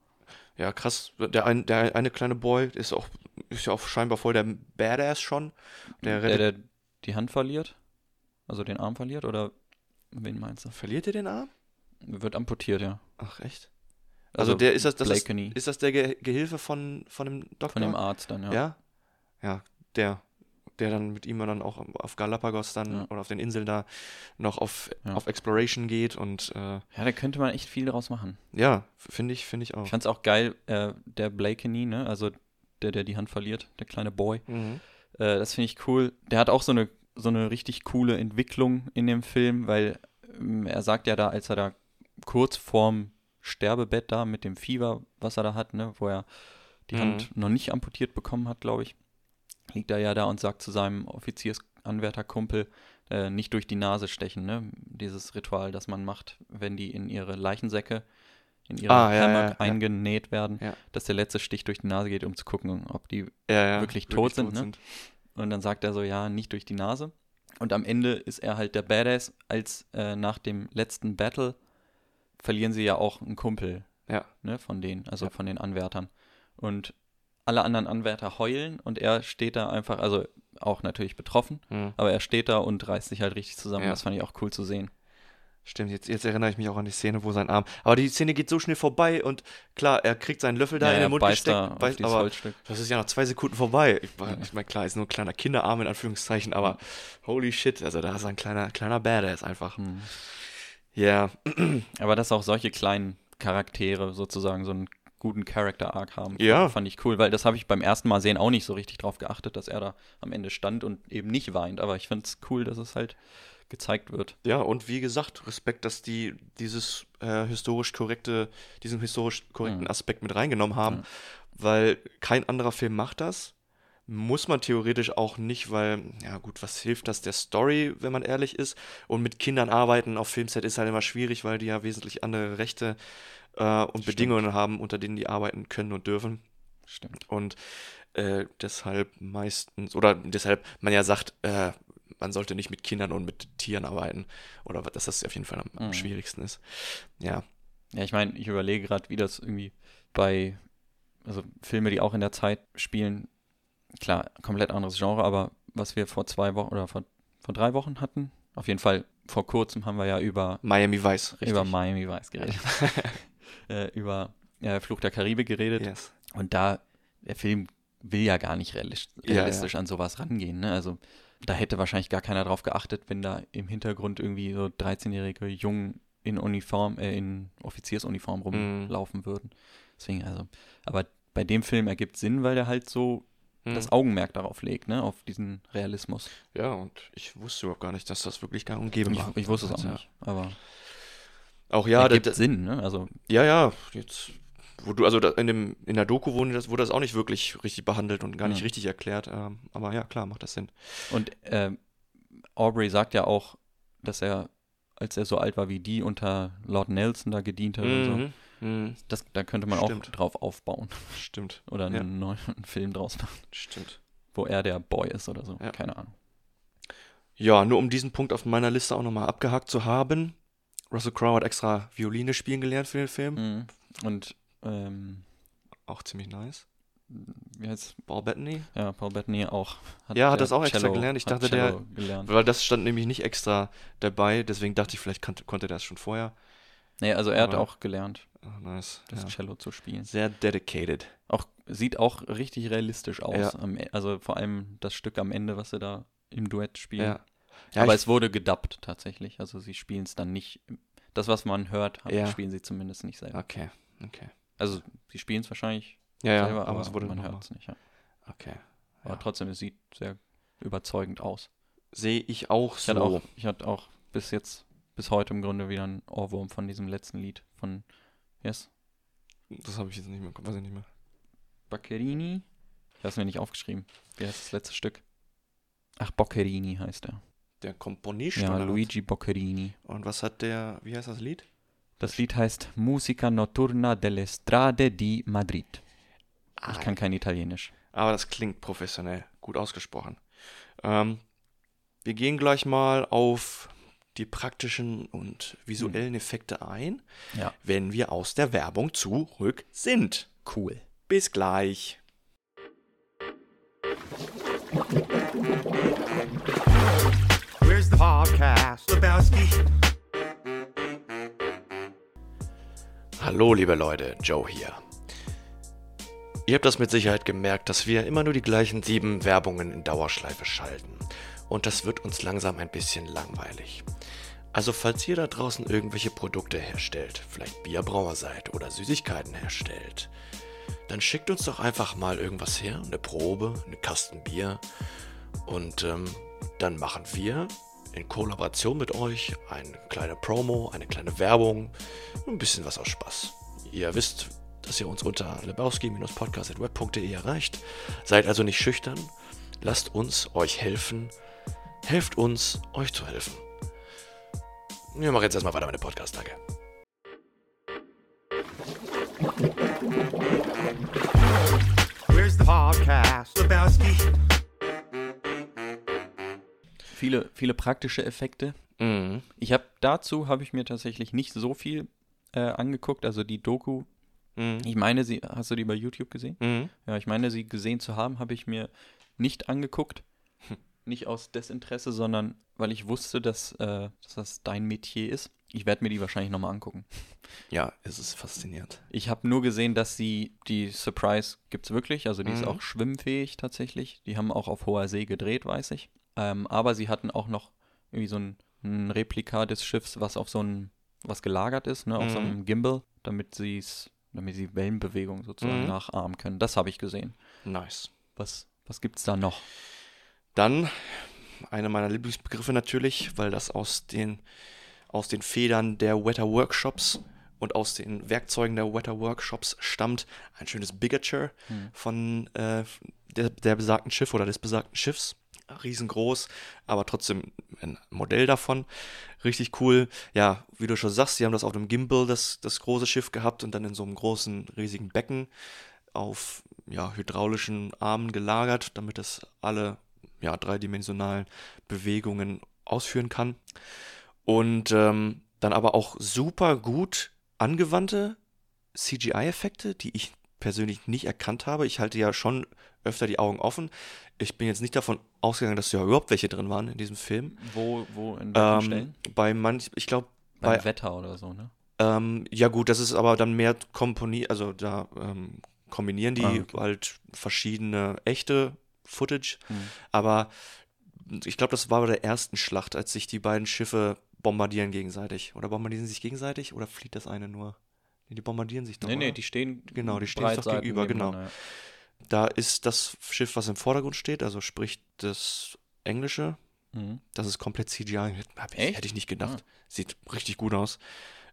Ja, krass. Der, ein, der eine kleine Boy ist auch ist ja auch scheinbar voll der Badass schon. Der Der, der die Hand verliert, also den Arm verliert, oder wen meinst du? verliert er den Arm? Wird amputiert, ja. Ach, echt? Also, der ist das, das ist, ist das der Ge Gehilfe von, von dem Doktor? von dem Arzt dann, ja. Ja? Ja, der. Der dann mit ihm dann auch auf Galapagos dann Ja. oder auf den Inseln da noch auf, Ja. auf Exploration geht und äh, Ja, da könnte man echt viel draus machen. ja, finde ich, finde ich auch. Ich fand's auch geil, äh, der Blakeney, ne, also der, der die Hand verliert, der kleine Boy. Mhm. Äh, das finde ich cool. Der hat auch so eine, so eine richtig coole Entwicklung in dem Film, weil ähm, er sagt ja da, als er da kurz vorm Sterbebett da mit dem Fieber, was er da hat, ne, wo er die Mhm. Hand noch nicht amputiert bekommen hat, glaube ich, liegt er ja da und sagt zu seinem Offiziersanwärterkumpel, äh, nicht durch die Nase stechen, ne? Dieses Ritual, das man macht, wenn die in ihre Leichensäcke, in ihre Ah, Hammer ja, ja. eingenäht werden, Ja. dass der letzte Stich durch die Nase geht, um zu gucken, ob die wirklich tot sind, ne? und dann sagt er so, ja, nicht durch die Nase. Und am Ende ist er halt der Badass, als äh, nach dem letzten Battle verlieren sie ja auch einen Kumpel Ja. ne, von denen, also Ja. von den Anwärtern. Und alle anderen Anwärter heulen und er steht da einfach, also auch natürlich betroffen, Mhm. aber er steht da und reißt sich halt richtig zusammen. Ja. Das fand ich auch cool zu sehen. Stimmt, jetzt, jetzt erinnere ich mich auch an die Szene, wo sein Arm. Aber die Szene geht so schnell vorbei und klar, er kriegt seinen Löffel da in er den Mund beißt gesteckt, beißt, aber Holzstück. das ist ja nach zwei Sekunden vorbei. Ich, ich meine, klar, ist nur ein kleiner Kinderarm in Anführungszeichen, aber holy shit, also da ist ein kleiner, kleiner Badass einfach. Hm. Ja, Aber dass auch solche kleinen Charaktere sozusagen so einen guten Character-Arc haben, Ja. fand ich cool, weil das habe ich beim ersten Mal sehen auch nicht so richtig drauf geachtet, dass er da am Ende stand und eben nicht weint. Aber ich finde es cool, dass es halt gezeigt wird. ja, und wie gesagt, Respekt, dass die dieses äh, historisch korrekte, diesen historisch korrekten Mhm. Aspekt mit reingenommen haben, Ja. weil kein anderer Film macht das. Muss man theoretisch auch nicht, weil, ja gut, was hilft das der Story, wenn man ehrlich ist? Und mit Kindern arbeiten auf Filmset ist halt immer schwierig, weil die ja wesentlich andere Rechte äh, und Stimmt. Bedingungen haben, unter denen die arbeiten können und dürfen. Stimmt. Und äh, deshalb meistens, oder deshalb man ja sagt, äh, man sollte nicht mit Kindern und mit Tieren arbeiten. Oder dass das auf jeden Fall am, am Mhm. schwierigsten ist. Ja. Ja, ich meine, ich überlege gerade, wie das irgendwie bei, also Filme, die auch in der Zeit spielen, klar, komplett anderes Genre, aber was wir vor zwei Wochen oder vor, vor drei Wochen hatten. Auf jeden Fall, vor kurzem haben wir ja über, Miami Vice, richtig. über Miami Vice geredet. äh, über äh, Fluch der Karibik geredet. yes. Und da, der Film will ja gar nicht realistisch, Ja, ja. realistisch an sowas rangehen. Ne? Also da hätte wahrscheinlich gar keiner drauf geachtet, wenn da im Hintergrund irgendwie so 13-jährige Jungen in Uniform, äh, in Offiziersuniform Mhm. rumlaufen würden. Deswegen, also, aber bei dem Film ergibt Sinn, weil der halt so Hm. das Augenmerk darauf legt, ne, auf diesen Realismus. Ja, und ich wusste überhaupt gar nicht, dass das wirklich gang und gäbe Ich, war. ich wusste es auch Ja. nicht, aber Auch ja, ergibt das, Sinn, ne? Also ja, ja, jetzt, wo du, also in, dem, in der Doku wurde das, wurde das auch nicht wirklich richtig behandelt und gar nicht Ja. richtig erklärt, ähm, aber ja, klar, macht das Sinn. Und ähm, Aubrey sagt ja auch, dass er, als er so alt war wie die, unter Lord Nelson da gedient hat und so. Mhm. Das, da könnte man Stimmt. auch drauf aufbauen Stimmt, oder einen Ja. neuen Film draus machen, stimmt. wo er der Boy ist oder so. Ja. Keine Ahnung. Ja, nur um diesen Punkt auf meiner Liste auch nochmal abgehakt zu haben. Russell Crowe hat extra Violine spielen gelernt für den Film. Mhm. Und ähm, Auch ziemlich nice. wie heißt Paul Bettany. ja, Paul Bettany auch. Ja, hat das auch extra gelernt. Ich hat dachte, der- Cello gelernt. Weil das stand nämlich nicht extra dabei, deswegen dachte ich, vielleicht konnte, konnte der das schon vorher. Nee, also er hat Aber- auch gelernt, Ah, nice. das ja. Cello zu spielen. Sehr dedicated. Auch, sieht auch richtig realistisch aus. Ja. E- also vor allem das Stück am Ende, was sie da im Duett spielen. Ja. ja Aber ich, es wurde gedubbt tatsächlich. Also sie spielen es dann nicht. Das, was man hört, haben- Ja. spielen sie zumindest nicht selber. Okay, okay. Also sie spielen es wahrscheinlich Ja, selber, aber, aber, man hört es nicht. Okay. Aber trotzdem, es sieht sehr überzeugend aus. Sehe ich auch Ich so. hatte auch, ich hatte auch bis jetzt, bis heute im Grunde wieder einen Ohrwurm von diesem letzten Lied von Yes, Das habe ich jetzt nicht mehr, weiß ich nicht mehr. Baccherini. Ich habe es mir nicht aufgeschrieben. Wie heißt das letzte Stück? Ach, Boccherini heißt er. Der Komponist Ja? Luigi Boccherini. Und was hat der, wie heißt das Lied? Das Lied heißt Musica Notturna delle Strade di Madrid. Ah, Ich kann kein Italienisch. Aber das klingt professionell, gut ausgesprochen. Ähm, wir gehen gleich mal auf die praktischen und visuellen Effekte ein, Ja. wenn wir aus der Werbung zurück sind. Cool. Bis gleich. Where's the podcast? Lebowski. Hallo liebe Leute, Joe hier. Ihr habt das mit Sicherheit gemerkt, dass wir immer nur die gleichen sieben Werbungen in Dauerschleife schalten. Und das wird uns langsam ein bisschen langweilig. Also falls ihr da draußen irgendwelche Produkte herstellt, vielleicht Bierbrauer seid oder Süßigkeiten herstellt, dann schickt uns doch einfach mal irgendwas her, eine Probe, eine Kasten Bier. Und ähm, dann machen wir in Kollaboration mit euch eine kleine Promo, eine kleine Werbung, ein bisschen was aus Spaß. Ihr wisst, dass ihr uns unter lebowski-podcast.web.de erreicht. Seid also nicht schüchtern. Lasst uns euch helfen. Helft uns, euch zu helfen. Wir machen jetzt erstmal weiter mit dem Podcast. Danke. Where's the podcast? Lebowski. Viele, viele praktische Effekte. Mhm. Ich habe dazu habe ich mir tatsächlich nicht so viel äh, angeguckt. Also die Doku, Mhm. ich meine, sie, hast du die bei YouTube gesehen? Mhm. Ja, ich meine, sie gesehen zu haben, habe ich mir nicht angeguckt. Nicht aus Desinteresse, sondern weil ich wusste, dass, äh, dass das dein Metier ist. Ich werde mir die wahrscheinlich nochmal angucken. Ja, es ist faszinierend. Ich habe nur gesehen, dass sie, die Surprise gibt es wirklich, also die ist Mhm. auch schwimmfähig tatsächlich. Die haben auch auf hoher See gedreht, weiß ich. Ähm, aber sie hatten auch noch irgendwie so ein, ein Replika des Schiffs, was auf so ein, was gelagert ist, ne, auf so Mhm. einem Gimbal, damit sie es, damit sie Wellenbewegung sozusagen Mhm. nachahmen können. Das habe ich gesehen. Nice. Was, was gibt's da noch? Dann einer meiner Lieblingsbegriffe natürlich, weil das aus den, aus den Federn der Wetter Workshops und aus den Werkzeugen der Wetter Workshops stammt. Ein schönes Bigature von äh, der, der besagten Schiff oder des besagten Schiffs. Riesengroß, aber trotzdem ein Modell davon. Richtig cool. Ja, wie du schon sagst, sie haben das auf dem Gimbal, das, das große Schiff gehabt und dann in so einem großen, riesigen Becken auf ja, hydraulischen Armen gelagert, damit es alle ja, dreidimensionalen Bewegungen ausführen kann. Und ähm, dann aber auch super gut angewandte CGI-Effekte, die ich persönlich nicht erkannt habe. Ich halte ja schon öfter die Augen offen. Ich bin jetzt nicht davon ausgegangen, dass ja überhaupt welche drin waren in diesem Film. Wo, wo, in welchen Ähm, Stellen? bei manch, ich glaube, bei Wetter oder so, ne? Ähm, ja gut, das ist aber dann mehr komponiert, also da ähm, kombinieren die Ah, okay. halt verschiedene echte Footage, Mhm. aber ich glaube, das war bei der ersten Schlacht, als sich die beiden Schiffe bombardieren gegenseitig. Oder bombardieren sie sich gegenseitig oder flieht das eine nur? Nee, die bombardieren sich doch. Nee, nee, oder? die stehen Genau, die stehen sich doch gegenüber, genau. nebeneinander, Da ist das Schiff, was im Vordergrund steht, also sprich das englische, ja. Mhm. das ist komplett CGI. Hab ich? Hätte ich nicht gedacht. Ah. Sieht richtig gut aus.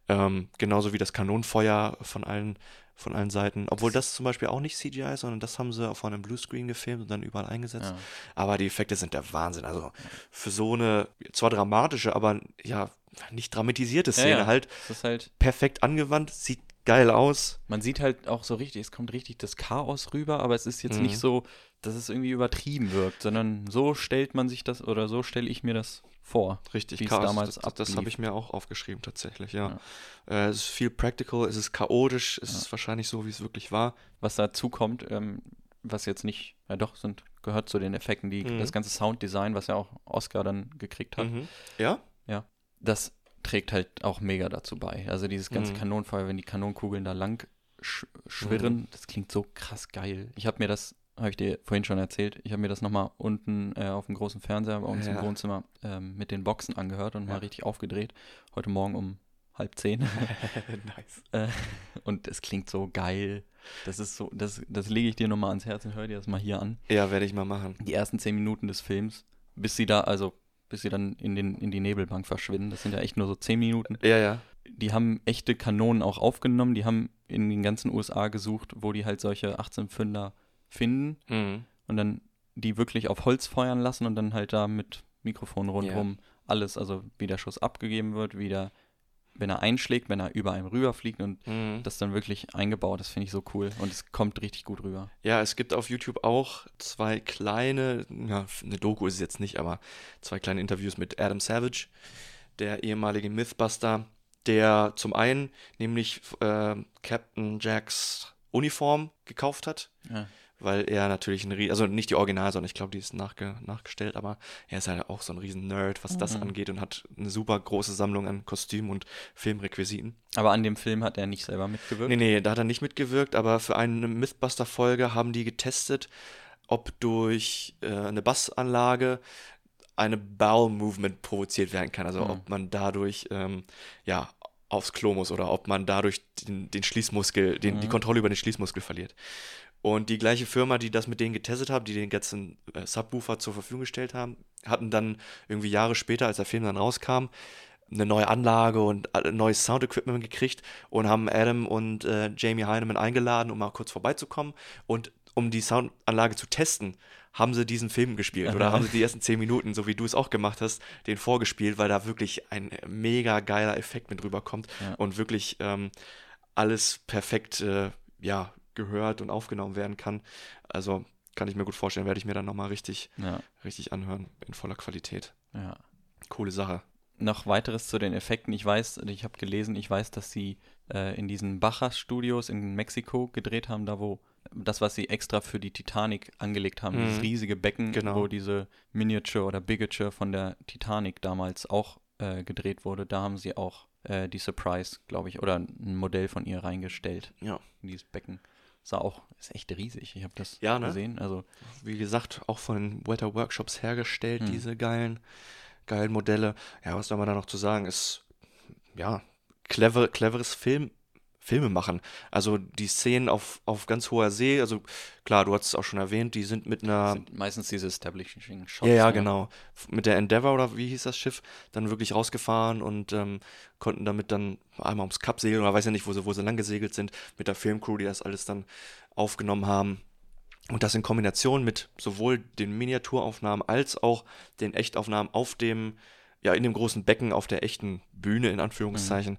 Ähm, genauso wie das Kanonenfeuer von allen, von allen Seiten. Obwohl das zum Beispiel auch nicht CGI ist, sondern das haben sie auf einem Bluescreen gefilmt und dann überall eingesetzt. Ja. Aber die Effekte sind der Wahnsinn. Also für so eine zwar dramatische, aber ja, nicht dramatisierte Ja, Szene ja. halt Das ist halt, perfekt angewandt, sieht geil aus. man sieht halt auch so richtig, es kommt richtig das Chaos rüber, aber es ist jetzt Mhm. nicht so, dass es irgendwie übertrieben wirkt, sondern so stellt man sich das oder so stelle ich mir das vor. Richtig, Chaos. damals das das habe ich mir auch aufgeschrieben, tatsächlich, ja. Äh, es ist viel practical, es ist chaotisch, es Ja. ist wahrscheinlich so, wie es wirklich war. Was dazu kommt, ähm, was jetzt nicht, ja doch, sind, gehört zu den Effekten, die, Mhm. das ganze Sounddesign, was ja auch Oscar dann gekriegt hat, Mhm. Ja? das trägt halt auch mega dazu bei. Also dieses ganze Mhm. Kanonenfeuer, wenn die Kanonenkugeln da lang sch schwirren, Mhm. das klingt so krass geil. Ich habe mir das, habe ich dir vorhin schon erzählt, ich habe mir das nochmal unten äh, auf dem großen Fernseher bei uns im Ja. Wohnzimmer ähm, mit den Boxen angehört und Ja. mal richtig aufgedreht. Heute Morgen um halb zehn. nice. Äh, und es klingt so geil. Das ist so, das, das lege ich dir nochmal ans Herz und hör dir das mal hier an. Ja, werde ich mal machen. Die ersten zehn Minuten des Films, bis sie da, also bis sie dann in, den, in die Nebelbank verschwinden, das sind ja echt nur so zehn Minuten. Ja, ja. Die haben echte Kanonen auch aufgenommen, die haben in den ganzen USA gesucht, wo die halt solche 18 Pfünder finden Mhm. und dann die wirklich auf Holz feuern lassen und dann halt da mit Mikrofon rundherum alles, also wie der Schuss abgegeben wird, wie der, wenn er einschlägt, wenn er über einem rüberfliegt und Mhm. das dann wirklich eingebaut. Das finde ich so cool und es kommt richtig gut rüber. Ja, es gibt auf YouTube auch zwei kleine, ja, eine Doku ist es jetzt nicht, aber zwei kleine Interviews mit Adam Savage, der ehemalige Mythbuster, der zum einen nämlich äh, Captain Jacks Uniform gekauft hat, Ja. Weil er natürlich ein Rie also nicht die Original, sondern ich glaube, die ist nachge nachgestellt, aber er ist halt auch so ein riesen Nerd, was das Mhm. angeht und hat eine super große Sammlung an Kostümen und Filmrequisiten. Aber an dem Film hat er nicht selber mitgewirkt. Nee, nee, da hat er nicht mitgewirkt, aber für eine Mythbuster-Folge haben die getestet, ob durch äh, eine Bassanlage eine Bowel-Movement provoziert werden kann. Also Mhm. ob man dadurch ähm, ja, aufs Klo muss oder ob man dadurch den, den Schließmuskel, den, die Mhm. Kontrolle über den Schließmuskel verliert. Und die gleiche Firma, die das mit denen getestet hat, die den ganzen äh, Subwoofer zur Verfügung gestellt haben, hatten dann irgendwie Jahre später, als der Film dann rauskam, eine neue Anlage und neues Soundequipment gekriegt und haben Adam und äh, Jamie Heineman eingeladen, um mal kurz vorbeizukommen. Und um die Soundanlage zu testen, haben sie diesen Film gespielt oder haben sie die ersten zehn Minuten, so wie du es auch gemacht hast, den vorgespielt, weil da wirklich ein mega geiler Effekt mit rüberkommt Ja. und wirklich ähm, alles perfekt äh, ja, gehört und aufgenommen werden kann. Also kann ich mir gut vorstellen, werde ich mir dann nochmal richtig, Ja, richtig anhören in voller Qualität. ja. Coole Sache. Noch weiteres zu den Effekten. Ich weiß, ich habe gelesen, ich weiß, dass sie äh, in diesen Bachas-Studios in Mexiko gedreht haben, da wo das, was sie extra für die Titanic angelegt haben, Mhm. dieses riesige Becken, Genau. wo diese Miniature oder Bigature von der Titanic damals auch äh, gedreht wurde, da haben sie auch äh, die Surprise, glaube ich, oder ein Modell von ihr reingestellt Ja. in dieses Becken. Sah auch, ist echt riesig. Ich habe das Ja, ne? gesehen. Also wie gesagt, auch von den Wetter Workshops hergestellt, Hm. diese geilen, geilen Modelle. Ja, was soll man da noch zu sagen? Ist, ja, clever, cleveres Film, Filme machen. Also die Szenen auf, auf ganz hoher See, also klar, du hast es auch schon erwähnt, die sind mit einer. sind meistens diese Establishing Shots. ja, ja, ne? genau. Mit der Endeavour oder wie hieß das Schiff, dann wirklich rausgefahren und ähm, konnten damit dann einmal ums Kap segeln oder weiß ja nicht, wo sie, wo sie lang gesegelt sind, mit der Filmcrew, die das alles dann aufgenommen haben. Und das in Kombination mit sowohl den Miniaturaufnahmen als auch den Echtaufnahmen auf dem, ja, in dem großen Becken auf der echten Bühne, in Anführungszeichen,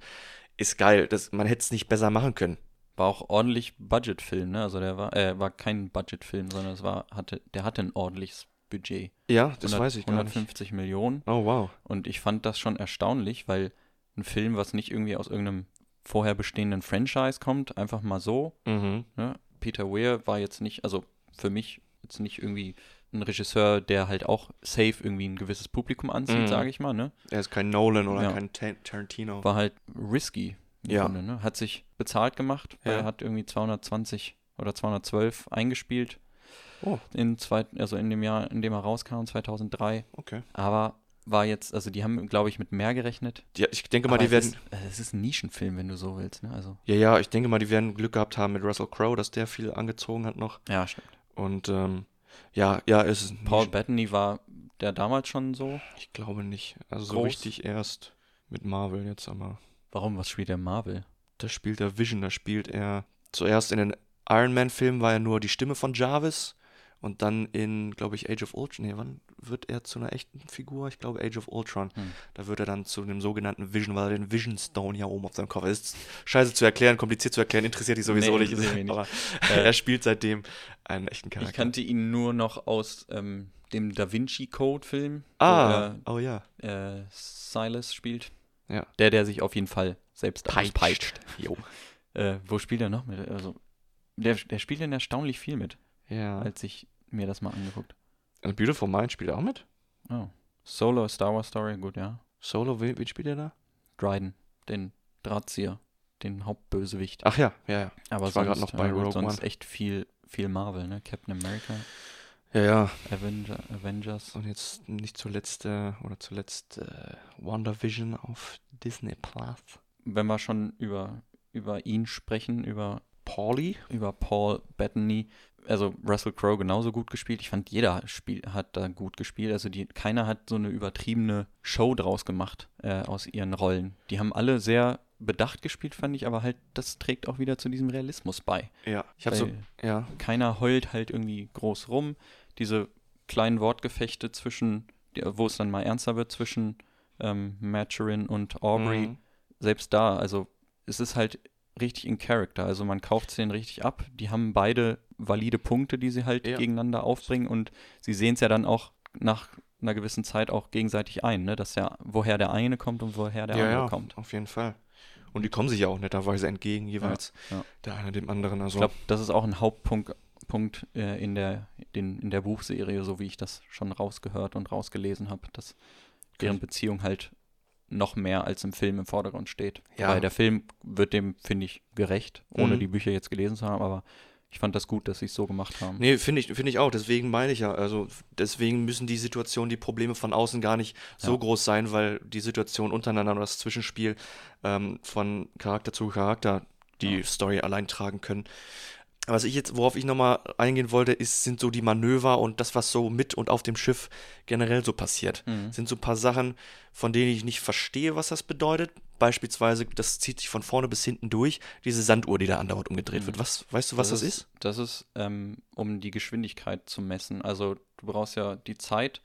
ist geil. Das, man hätte es nicht besser machen können. War auch ordentlich Budgetfilm, ne? Also der war, äh, war kein Budgetfilm, sondern es war, hatte, der hatte ein ordentliches Budget. Ja, das 100 weiß ich gar nicht. 150 Millionen. Oh, wow. Und ich fand das schon erstaunlich, weil ein Film, was nicht irgendwie aus irgendeinem vorher bestehenden Franchise kommt, einfach mal so, Mhm. ne? Peter Weir war jetzt nicht, also für mich jetzt nicht irgendwie ein Regisseur, der halt auch safe irgendwie ein gewisses Publikum anzieht, Mhm. sage ich mal, ne? Er ist kein Nolan oder Ja. kein Ta- Tarantino. War halt risky. im Ja. Grunde, ne? Hat sich bezahlt gemacht, Ja. er hat irgendwie 220 oder 212 eingespielt Oh, in zwei, also in dem Jahr, in dem er rauskam, 2003. okay. Aber war jetzt, also die haben, glaube ich, mit mehr gerechnet. Ja, ich denke mal, Aber die es werden. Ist, äh, es ist ein Nischenfilm, wenn du so willst, ne? Also, Ja, ja, ich denke mal, die werden Glück gehabt haben mit Russell Crowe, dass der viel angezogen hat noch. ja, stimmt. Und ähm, ja, ja, es ist. Paul Bettany war der damals schon so. Ich glaube nicht. Also so Groß. richtig erst mit Marvel jetzt, aber. Warum? Was spielt der Marvel? Da spielt er Vision, da spielt er. Zuerst in den Iron Man-Filmen war er nur die Stimme von Jarvis. Und dann in, glaube ich, Age of Ultron. Nee, wann wird er zu einer echten Figur? Ich glaube Age of Ultron. Hm. Da wird er dann zu dem sogenannten Vision, weil er den Vision Stone hier oben auf seinem Kopf hat. Ist scheiße zu erklären, kompliziert zu erklären, interessiert dich sowieso Nee, nicht. Aber äh, er spielt seitdem einen echten Charakter. Ich kannte ihn nur noch aus ähm, dem Da Vinci Code-Film, ah, oh ja. wo er äh, Silas spielt. Ja. Der, der sich auf jeden Fall selbst Peitscht. auspeitscht. Jo. Äh, wo spielt er noch mit? Also, der, der spielt denn erstaunlich viel mit, Ja. als ich mir das mal angeguckt. Und Beautiful Mind spielt er auch mit? Oh. Solo, Star Wars Story, gut, ja. Solo, wen, wen spielt er da? Dryden, den Drahtzieher, den Hauptbösewicht. Ach ja, ja, ja. Aber ich war sonst, noch bei gut, Rogue sonst One. echt viel, viel Marvel, ne? Captain America, Ja, ja. Avenger, Avengers. Und jetzt nicht zuletzt, äh, oder zuletzt äh, WandaVision auf Disney Plus. Wenn wir schon über, über ihn sprechen, über Paulie? über Paul Bettany. Also Russell Crowe genauso gut gespielt. Ich fand, jeder Spiel, hat da gut gespielt. Also die, keiner hat so eine übertriebene Show draus gemacht äh, aus ihren Rollen. Die haben alle sehr bedacht gespielt, fand ich, aber halt, das trägt auch wieder zu diesem Realismus bei. Ja. Ich habe so, ja. Keiner heult halt irgendwie groß rum. Diese kleinen Wortgefechte zwischen, wo es dann mal ernster wird, zwischen ähm, Maturin und Aubrey, Mhm. selbst da, also es ist halt richtig in Character. Also man kauft es denen richtig ab. Die haben beide valide Punkte, die sie halt Ja. gegeneinander aufbringen und sie sehen es ja dann auch nach einer gewissen Zeit auch gegenseitig ein, ne? dass ja, woher der eine kommt und woher der ja, andere ja, kommt. auf jeden Fall. Und die kommen sich ja auch netterweise entgegen, jeweils. ja. Der eine dem anderen. Also, Ich glaube, das ist auch ein Hauptpunkt Punkt, äh, in, der, den, in der Buchserie, so wie ich das schon rausgehört und rausgelesen habe, dass deren Beziehung halt noch mehr als im Film im Vordergrund steht. Ja. Weil der Film wird dem, finde ich, gerecht, ohne Mhm. die Bücher jetzt gelesen zu haben, aber ich fand das gut, dass sie es so gemacht haben. Nee, finde ich, finde ich auch. Deswegen meine ich ja. Also deswegen müssen die Situationen, die Probleme von außen gar nicht so Ja. groß sein, weil die Situation untereinander oder das Zwischenspiel ähm, von Charakter zu Charakter die Story allein tragen können. Was ich jetzt, worauf ich nochmal eingehen wollte, ist, sind so die Manöver und das, was so mit und auf dem Schiff generell so passiert. Mhm. Sind so ein paar Sachen, von denen ich nicht verstehe, was das bedeutet. Beispielsweise, das zieht sich von vorne bis hinten durch, diese Sanduhr, die da andauernd umgedreht Mhm. wird. Was, weißt du, was das, ist? Das ist, ähm, um die Geschwindigkeit zu messen. Also du brauchst ja die Zeit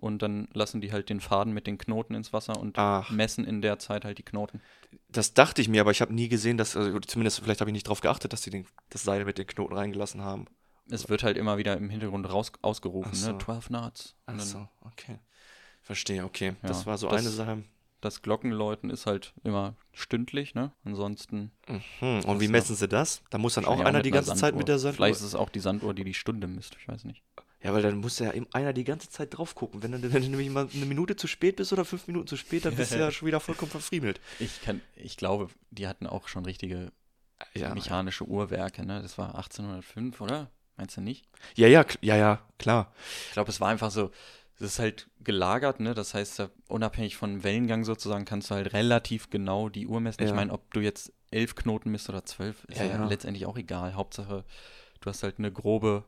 und dann lassen die halt den Faden mit den Knoten ins Wasser und Ach. messen in der Zeit halt die Knoten. Das dachte ich mir, aber ich habe nie gesehen, dass, also zumindest vielleicht habe ich nicht darauf geachtet, dass sie den, das Seil mit den Knoten reingelassen haben. Es wird halt immer wieder im Hintergrund raus, ausgerufen, Ach so. ne? 12 Knots. Und Ach dann so, okay. Verstehe, okay. Ja, das war so das- eine Sache. Das Glockenläuten ist halt immer stündlich, ne? Ansonsten. Hm. Und wie messen sie das? Da muss dann auch einer die ganze Zeit Sanduhr. mit der Sanduhr. Vielleicht ist es auch die Sanduhr, die die Stunde misst, ich weiß nicht. Ja, weil dann muss ja eben einer die ganze Zeit drauf gucken. Wenn du, wenn du nämlich mal eine Minute zu spät bist oder fünf Minuten zu spät, dann bist du ja schon wieder vollkommen verfriemelt. Ich kann, ich glaube, die hatten auch schon richtige Ja, mechanische Uhrwerke, ne? Das war 1805, oder? Meinst du nicht? ja, ja, ja, ja, klar. Ich glaube, es war einfach so, es ist halt gelagert, ne? Das heißt, unabhängig von Wellengang sozusagen kannst du halt relativ genau die Uhr messen. Ich Ja. meine, ob du jetzt elf Knoten misst oder zwölf, ist ja, ja. letztendlich auch egal. Hauptsache, du hast halt eine grobe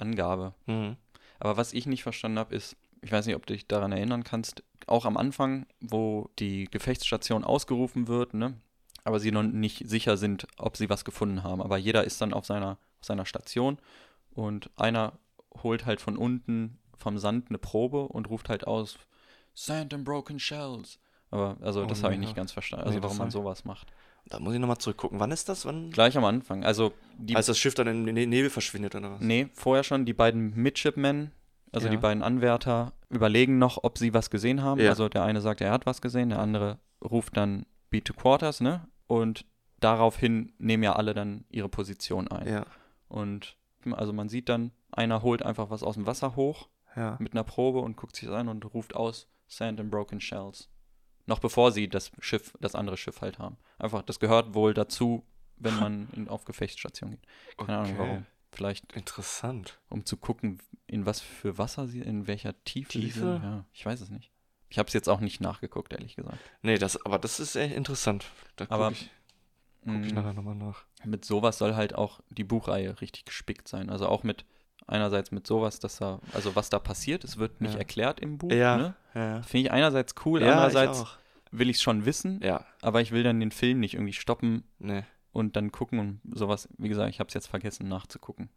Angabe. Mhm. Aber was ich nicht verstanden habe, ist, ich weiß nicht, ob du dich daran erinnern kannst, auch am Anfang, wo die Gefechtsstation ausgerufen wird, ne? Aber sie noch nicht sicher sind, ob sie was gefunden haben. Aber jeder ist dann auf seiner, auf seiner Station und einer holt halt von unten vom Sand eine Probe und ruft halt aus, Sand and broken shells. Aber also Oh, das habe ich nee, nicht ja. ganz verstanden, Nee, also das warum man sowas macht. Da muss ich nochmal zurückgucken. Wann ist das? Wann? Gleich am Anfang, also die Als das Schiff dann in den Ne- Nebel verschwindet oder was? Nee, vorher schon die beiden Midshipmen, also Ja. die beiden Anwärter, überlegen noch, ob sie was gesehen haben. Ja. Also der eine sagt, er hat was gesehen, der andere ruft dann Beat to Quarters, ne? Und daraufhin nehmen ja alle dann ihre Position ein. Ja. Und also man sieht dann, einer holt einfach was aus dem Wasser hoch Ja. mit einer Probe und guckt sich das an und ruft aus Sand and Broken Shells. Noch bevor sie das Schiff, das andere Schiff halt haben. Einfach, das gehört wohl dazu, wenn man in, auf Gefechtsstation geht. Keine Ahnung Okay. warum. Vielleicht, Interessant. um zu gucken, in was für Wasser sie, in welcher Tiefe, sie Tiefe? sind. Ja, ich weiß es nicht. Ich habe es jetzt auch nicht nachgeguckt, ehrlich gesagt. Nee, das, aber das ist echt interessant. Da gucke ich, guck ich Mm, nachher nochmal nach. mit sowas soll halt auch die Buchreihe richtig gespickt sein. Also auch mit, einerseits mit sowas, dass da, also was da passiert, es wird nicht Ja. erklärt im Buch. Ja, Ne? ja. Finde ich einerseits cool, Ja, ich andererseits auch. will ich es schon wissen, Ja, aber ich will dann den Film nicht irgendwie stoppen nee. und dann gucken und sowas. Wie gesagt, ich habe es jetzt vergessen nachzugucken.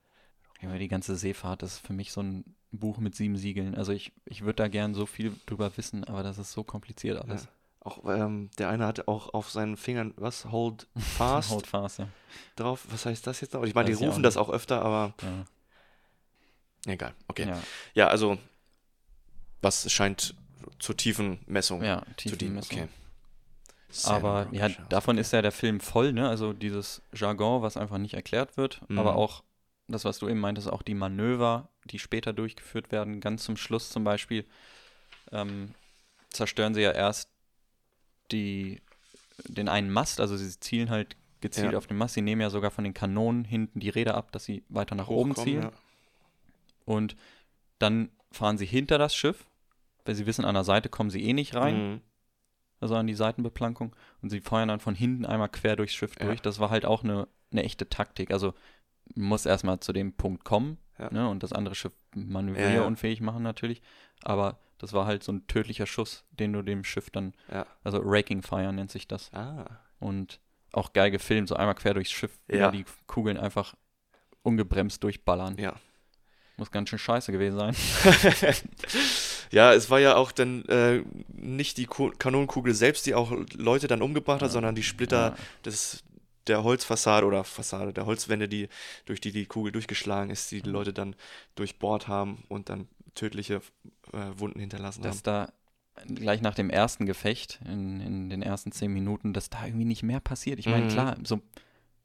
Ja, die ganze Seefahrt das ist für mich so ein Buch mit sieben Siegeln. Also ich, ich würde da gern so viel drüber wissen, aber das ist so kompliziert alles. Auch ähm, der eine hatte auch auf seinen Fingern, was, hold fast Hold fast, ja. drauf. Was heißt das jetzt noch? Ich meine, die ich auch rufen das auch öfter, aber Ja, egal. Okay. ja, Ja, also, was scheint zur tiefen Messung ja zu dienen. Tiefenmessung. Okay. Aber ja, davon ist ja der Film voll, ne? Also dieses Jargon, was einfach nicht erklärt wird, Mhm. aber auch das, was du eben meintest, auch die Manöver, die später durchgeführt werden, ganz zum Schluss zum Beispiel, ähm, zerstören sie ja erst die, den einen Mast, also sie zielen halt gezielt Ja. auf den Mast, sie nehmen ja sogar von den Kanonen hinten die Räder ab, dass sie weiter nach oben Hochkommen, zielen ja. Und dann fahren sie hinter das Schiff, weil sie wissen, an der Seite kommen sie eh nicht rein Mhm. also an die Seitenbeplankung und sie feuern dann von hinten einmal quer durchs Schiff Ja. durch. Das war halt auch eine, eine echte Taktik. Also man muss erstmal zu dem Punkt kommen Ja. ne, und das andere Schiff Ja, manövrierunfähig machen natürlich. Aber das war halt so ein tödlicher Schuss, den du dem Schiff dann, Ja. also Raking Fire nennt sich das. Ah. Und auch geil gefilmt, so einmal quer durchs Schiff, Ja. die Kugeln einfach ungebremst durchballern. Ja. Muss ganz schön scheiße gewesen sein. ja, es war ja auch dann äh, nicht die Ku Kanonenkugel selbst, die auch Leute dann umgebracht hat, Ja. sondern die Splitter Ja. des, der Holzfassade oder Fassade der Holzwände, die durch die die Kugel durchgeschlagen ist, die die Mhm. Leute dann durchbohrt haben und dann tödliche äh, Wunden hinterlassen haben. dass da gleich nach dem ersten Gefecht, in, in den ersten zehn Minuten, dass da irgendwie nicht mehr passiert. Ich meine, Mhm. klar, so ein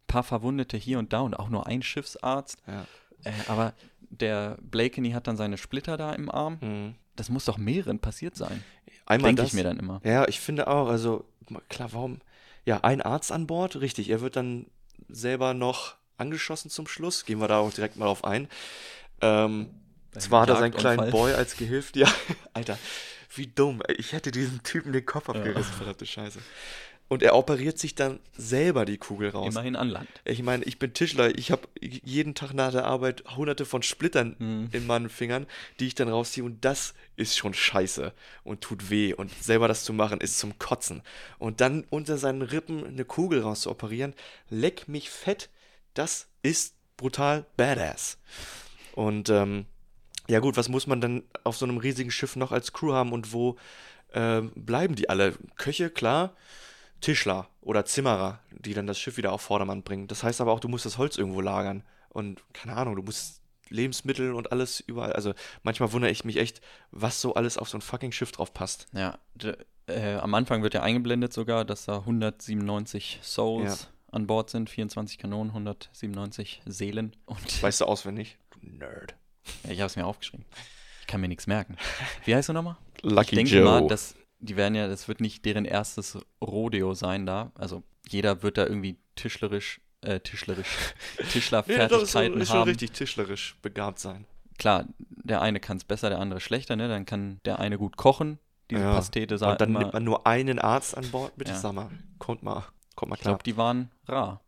paar Verwundete hier und da und auch nur ein Schiffsarzt. Ja. Äh, aber der Blakeney hat dann seine Splitter da im Arm. Mhm. Das muss doch mehreren passiert sein. Einmal Denke ich mir dann immer. Ja, ich finde auch, also klar, warum? Ja, ein Arzt an Bord, richtig. Er wird dann selber noch angeschossen zum Schluss. Gehen wir da auch direkt mal auf ein. Ähm, zwar hat er seinen kleinen. Boy als Gehilft. Ja, Alter, wie dumm. Ich hätte diesem Typen den Kopf Ja. abgerissen, verdammte Scheiße. Und er operiert sich dann selber die Kugel raus. Immerhin an Land. Ich meine, ich bin Tischler. Ich habe jeden Tag nach der Arbeit hunderte von Splittern Mhm. in meinen Fingern, die ich dann rausziehe. Und das ist schon scheiße und tut weh. Und selber das zu machen, ist zum Kotzen. Und dann unter seinen Rippen eine Kugel rauszuoperieren, leck mich fett. Das ist brutal badass. Und ähm, ja gut, was muss man dann auf so einem riesigen Schiff noch als Crew haben und wo ähm, bleiben die alle? Köche, klar. Tischler oder Zimmerer, die dann das Schiff wieder auf Vordermann bringen. Das heißt aber auch, du musst das Holz irgendwo lagern. Und keine Ahnung, du musst Lebensmittel und alles überall. Also manchmal wundere ich mich echt, was so alles auf so ein fucking Schiff drauf passt. Ja, äh, am Anfang wird ja eingeblendet sogar, dass da 197 Souls an Bord sind, 24 Kanonen, 197 Seelen. Und Weißt du auswendig? Du Nerd. Ja, ich habe es mir aufgeschrieben. Ich kann mir nichts merken. Wie heißt du nochmal? Lucky ich denke mal, dass die werden ja, das wird nicht deren erstes Rodeo sein da. Also jeder wird da irgendwie tischlerisch, äh, tischlerisch, Nee, das ist, Tischlerfertigkeiten schon haben. richtig tischlerisch begabt sein. Klar, der eine kann es besser, der andere schlechter, ne? Dann kann der eine gut kochen. Diese Ja. Pastete sah Und dann immer, nimmt man nur einen Arzt an Bord. Bitte Ja. sag mal, kommt mal, kommt mal ich klar. glaube, die waren rar.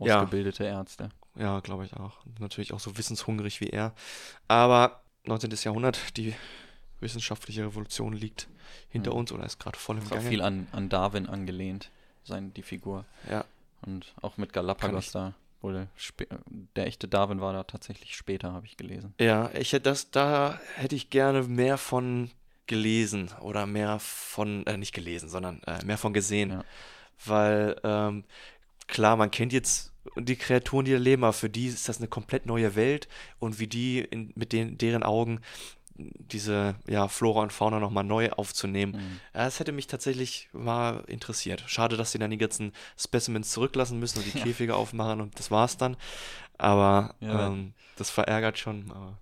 Ja. Ausgebildete Ärzte. Ja, glaube ich auch. Natürlich auch so wissenshungrig wie er. Aber 19. Jahrhundert, die wissenschaftliche Revolution liegt hinter Ja. uns oder ist gerade voll im Gange. viel an, an Darwin angelehnt, sein, die Figur. Ja. Und auch mit Galapagos da. Spä- der echte Darwin war da tatsächlich später, habe ich gelesen. Ja, ich hätte das, da hätte ich gerne mehr von gelesen oder mehr von, äh, nicht gelesen, sondern äh, mehr von gesehen. Ja. Weil, ähm, klar, man kennt jetzt die Kreaturen, die da leben, aber für die ist das eine komplett neue Welt und wie die in, mit den, deren Augen diese ja, Flora und Fauna nochmal neu aufzunehmen. Mhm. Ja, das hätte mich tatsächlich mal interessiert. Schade, dass sie dann die ganzen Specimens zurücklassen müssen und die Ja. Käfige aufmachen und das war's dann. Aber Ja. ähm, das verärgert schon. Aber,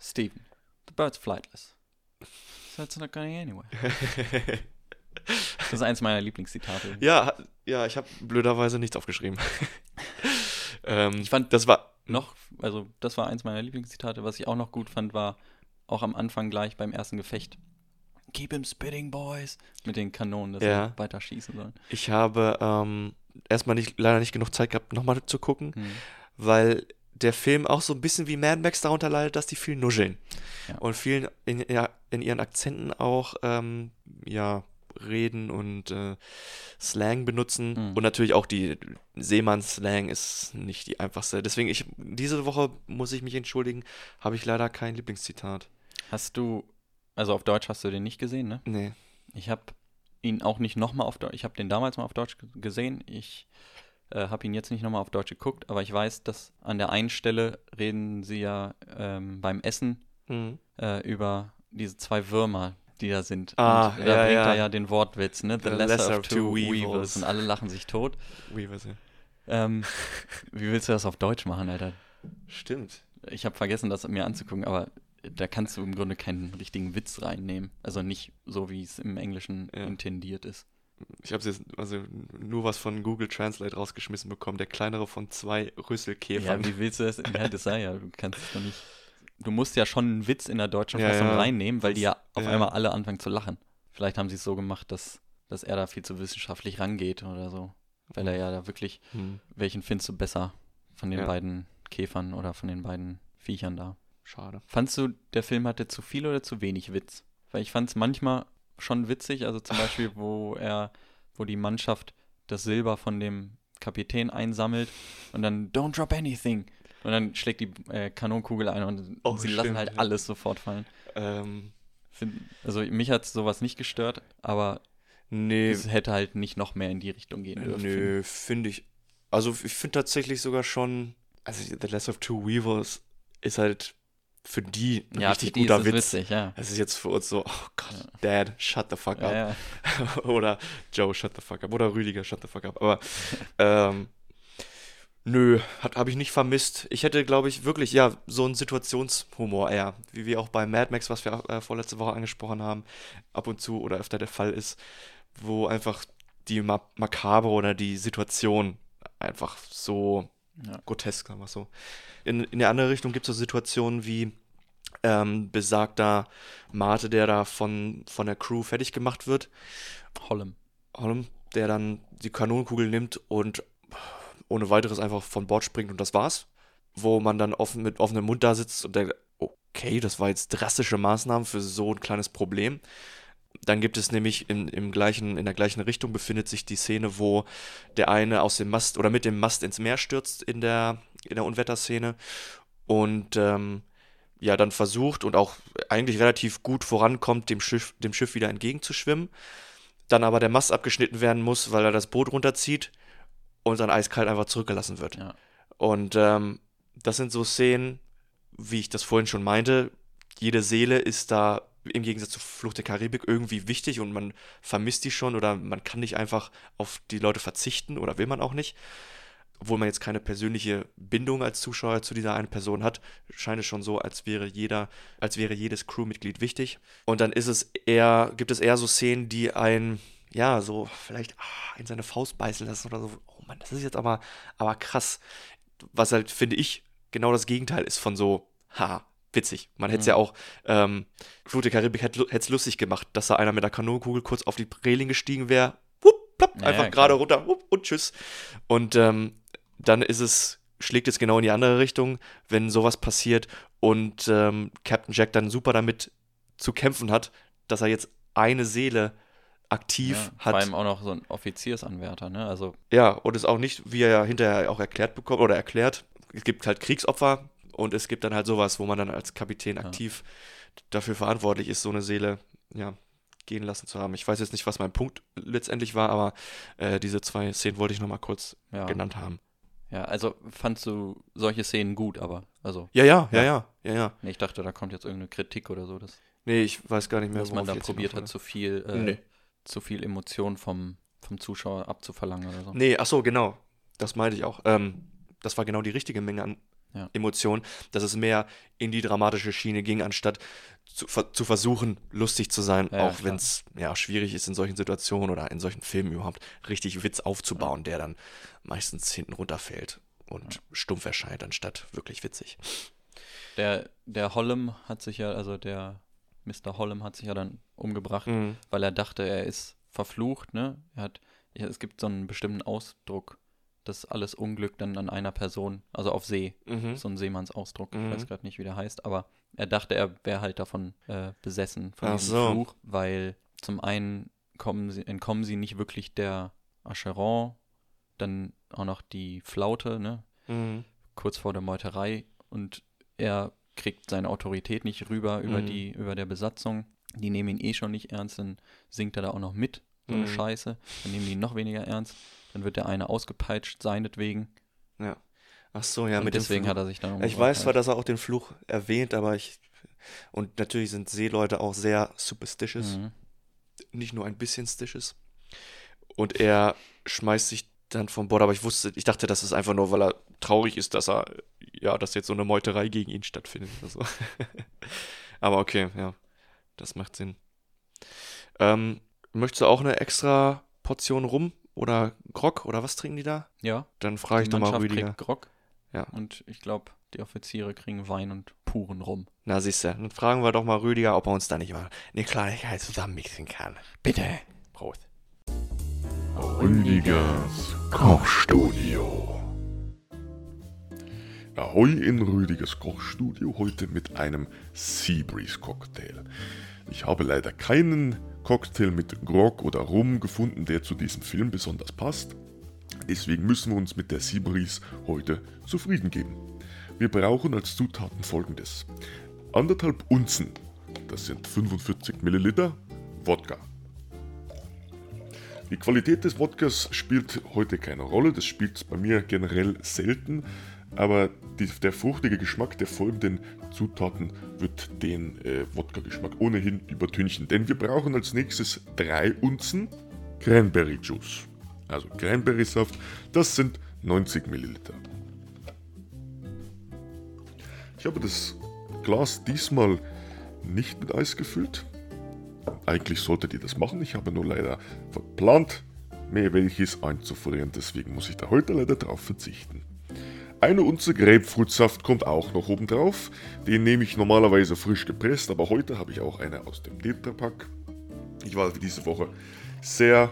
Steven, the bird's flightless. So it's not going anywhere. ja. Das ist eins meiner Lieblingszitate. ja, ja, ich habe blöderweise nichts aufgeschrieben. ähm, Ich fand- das war Noch, also das war eins meiner Lieblingszitate. Was ich auch noch gut fand, war auch am Anfang gleich beim ersten Gefecht. Keep him spitting, boys. Mit den Kanonen, dass Ja. sie weiter schießen sollen. Ich habe ähm, erstmal nicht, leider nicht genug Zeit gehabt, nochmal zu gucken, Hm. weil der Film auch so ein bisschen wie Mad Max darunter leidet, dass die viel nuscheln. Ja. Und vielen in, in ihren Akzenten auch ähm, ja, reden und äh, Slang benutzen. Mhm. Und natürlich auch die Seemanns-Slang ist nicht die einfachste. Deswegen, ich, diese Woche muss ich mich entschuldigen, habe ich leider kein Lieblingszitat. Hast du, also auf Deutsch hast du den nicht gesehen, ne? Nee. Ich habe ihn auch nicht nochmal auf Deutsch, ich habe den damals mal auf Deutsch gesehen. Ich äh, habe ihn jetzt nicht nochmal auf Deutsch geguckt, aber ich weiß, dass an der einen Stelle reden sie ja ähm, beim Essen Mhm. äh, über diese zwei Würmer, die da sind. Ah, und da ja, bringt ja. er ja den Wortwitz, ne? The, lesser, of two, weevils. Und alle lachen sich tot. Weavers, ja. Ähm, wie willst du das auf Deutsch machen, Alter? Stimmt. Ich habe vergessen, das mir anzugucken, aber da kannst du im Grunde keinen richtigen Witz reinnehmen. Also nicht so, wie es im Englischen Ja. intendiert ist. Ich habe jetzt also nur was von Google Translate rausgeschmissen bekommen. Der kleinere von zwei Rüsselkäfern. Ja, wie willst du das? Ja, das sei ja, du kannst es doch nicht. Du musst ja schon einen Witz in der deutschen Ja, Fassung ja. reinnehmen, weil die ja auf einmal alle anfangen zu lachen. Vielleicht haben sie es so gemacht, dass, dass er da viel zu wissenschaftlich rangeht oder so. Weil er ja da wirklich, Hm, welchen findest du besser von den beiden Käfern oder von den beiden Viechern da? Schade. Fandst du, der Film hatte zu viel oder zu wenig Witz? Weil ich fand es manchmal schon witzig, also zum Beispiel, wo er, wo die Mannschaft das Silber von dem Kapitän einsammelt und dann Don't drop anything. Und dann schlägt die äh, Kanonenkugel ein und Oh, sie lassen stimmt, halt ja. alles sofort fallen. Ähm, Find, also mich hat sowas nicht gestört, aber nee, es hätte halt nicht noch mehr in die Richtung gehen dürfen. nö, finde ich. Also ich finde tatsächlich sogar schon, also The Last of Two Weavers ist halt für die ein Ja, richtig guter ist Witz. witzig, ja. Es ist jetzt für uns so, oh Gott, Dad, shut the fuck up. Oder Joe, shut the fuck up. Oder Rüdiger, shut the fuck up. Aber ähm, nö, habe ich nicht vermisst. Ich hätte, glaube ich, wirklich, ja, so einen Situationshumor eher. Wie wir auch bei Mad Max, was wir äh, vorletzte Woche angesprochen haben, ab und zu oder öfter der Fall ist, wo einfach die Ma Makabre oder die Situation einfach so Ja. grotesk, sagen wir so. In, in der andere Richtung gibt es so Situationen wie ähm, besagter Mate, der da von, von der Crew fertig gemacht wird. Hollem. Holm, der dann die Kanonenkugel nimmt und ohne weiteres einfach von Bord springt und das war's. Wo man dann offen, mit offenem Mund da sitzt und denkt, okay, das war jetzt drastische Maßnahmen für so ein kleines Problem. Dann gibt es nämlich in, im gleichen, in der gleichen Richtung befindet sich die Szene, wo der eine aus dem Mast oder mit dem Mast ins Meer stürzt in der, in der Unwetterszene und ähm, ja dann versucht und auch eigentlich relativ gut vorankommt, dem Schiff, dem Schiff wieder entgegenzuschwimmen dann aber der Mast abgeschnitten werden muss, weil er das Boot runterzieht und dann eiskalt einfach zurückgelassen wird. Ja. Und ähm, das sind so Szenen, wie ich das vorhin schon meinte, jede Seele ist da im Gegensatz zu Flucht der Karibik irgendwie wichtig und man vermisst die schon oder man kann nicht einfach auf die Leute verzichten oder will man auch nicht. Obwohl man jetzt keine persönliche Bindung als Zuschauer zu dieser einen Person hat, scheint es schon so, als wäre jeder, als wäre jedes Crewmitglied wichtig. Und dann ist es eher, gibt es eher so Szenen, die einen, ja, so vielleicht ah, in seine Faust beißen lassen oder so. Oh Mann, das ist jetzt aber, aber krass. Was halt, finde ich, genau das Gegenteil ist von so, haha, witzig. Man hätte es Mhm. ja auch, ähm, der Karibik hätte es lustig gemacht, dass da einer mit der Kanonenkugel kurz auf die Reling gestiegen wäre, wupp, plopp, Ja, einfach gerade runter, wupp, und tschüss. Und ähm, dann ist es, schlägt es genau in die andere Richtung, wenn sowas passiert und ähm, Captain Jack dann super damit zu kämpfen hat, dass er jetzt eine Seele aktiv Ja, hat. Vor allem auch noch so ein Offiziersanwärter, ne? Also Ja, und es auch nicht, wie er ja hinterher auch erklärt bekommt oder erklärt, es gibt halt Kriegsopfer und es gibt dann halt sowas, wo man dann als Kapitän aktiv dafür verantwortlich ist, so eine Seele, ja, gehen lassen zu haben. Ich weiß jetzt nicht, was mein Punkt letztendlich war, aber äh, diese zwei Szenen wollte ich nochmal kurz ja. genannt haben. Ja, also fandst du solche Szenen gut, aber also Ja, ja, ja, Ja. ja, ja, nee, ich dachte, da kommt jetzt irgendeine Kritik oder so, dass, Nee, ich weiß gar nicht mehr, dass man da probiert hat, zu viel, äh, Nee. zu viel Emotion vom, vom Zuschauer abzuverlangen oder so. Nee, ach so, genau. Das meinte ich auch. Ähm, das war genau die richtige Menge an Ja. Emotion, dass es mehr in die dramatische Schiene ging, anstatt zu, zu versuchen, lustig zu sein, Ja, auch wenn es ja schwierig ist in solchen Situationen oder in solchen Filmen überhaupt, richtig Witz aufzubauen, der dann meistens hinten runterfällt und stumpf erscheint, anstatt wirklich witzig. Der, der Hollem hat sich ja, also der Mr. Hollem hat sich ja dann umgebracht, Mhm. weil er dachte, er ist verflucht, ne? Er hat, ja, es gibt so einen bestimmten Ausdruck, dass alles Unglück dann an einer Person, also auf See, Mhm. so ein Seemannsausdruck, Mhm. ich weiß gerade nicht, wie der heißt, aber er dachte, er wäre halt davon äh, besessen, von Ach diesem so. Fluch, weil zum einen kommen sie, entkommen sie nicht wirklich der Acheron, dann auch noch die Flaute, ne? Mhm. kurz vor der Meuterei und er kriegt seine Autorität nicht rüber über Mhm. die, über der Besatzung. Die nehmen ihn eh schon nicht ernst, dann singt er da auch noch mit, so eine Mhm. Scheiße. Dann nehmen die ihn noch weniger ernst. Dann wird der eine ausgepeitscht, seinetwegen. Ja. Ach so, ja, und mit deswegen hat er sich dann Ich weiß zwar, halt. dass er auch den Fluch erwähnt, aber ich. Und natürlich sind Seeleute auch sehr superstitious. Mhm. Nicht nur ein bisschen stitious. Und er schmeißt sich dann vom Bord, aber ich wusste, ich dachte, das ist einfach nur, weil er traurig ist, dass er, ja, dass jetzt so eine Meuterei gegen ihn stattfindet so. aber okay, ja. Das macht Sinn. Ähm, möchtest du auch eine extra Portion Rum oder Grog oder was trinken die da? Ja, Dann frage ich doch mal Mannschaft Rüdiger. kriegt Grog. Ja. Und ich glaube, die Offiziere kriegen Wein und puren Rum. Na, siehst du, dann fragen wir doch mal Rüdiger, ob er uns da nicht mal eine Kleinigkeit zusammenmixen kann. Bitte. Prost. Rüdigers Kochstudio. Ahoi in Rüdigers Kochstudio, heute mit einem Seabreeze Cocktail. Ich habe leider keinen Cocktail mit Grog oder Rum gefunden, der zu diesem Film besonders passt. Deswegen müssen wir uns mit der Seabreeze heute zufrieden geben. Wir brauchen als Zutaten folgendes. Anderthalb Unzen, das sind 45 Milliliter, Wodka. Die Qualität des Wodkas spielt heute keine Rolle, das spielt bei mir generell selten, aber die, der fruchtige Geschmack der folgenden Zutaten wird den äh, Wodka-Geschmack ohnehin übertünchen. Denn wir brauchen als nächstes drei Unzen Cranberry Juice. Also Cranberry-Saft, das sind 90 Milliliter. Ich habe das Glas diesmal nicht mit Eis gefüllt. Eigentlich solltet ihr das machen, ich habe nur leider verplant, mir welches einzufrieren, deswegen muss ich da heute leider drauf verzichten. Eine Unze Grapefruitsaft kommt auch noch oben drauf. Den nehme ich normalerweise frisch gepresst, aber heute habe ich auch eine aus dem Tetrapack. Ich war diese Woche sehr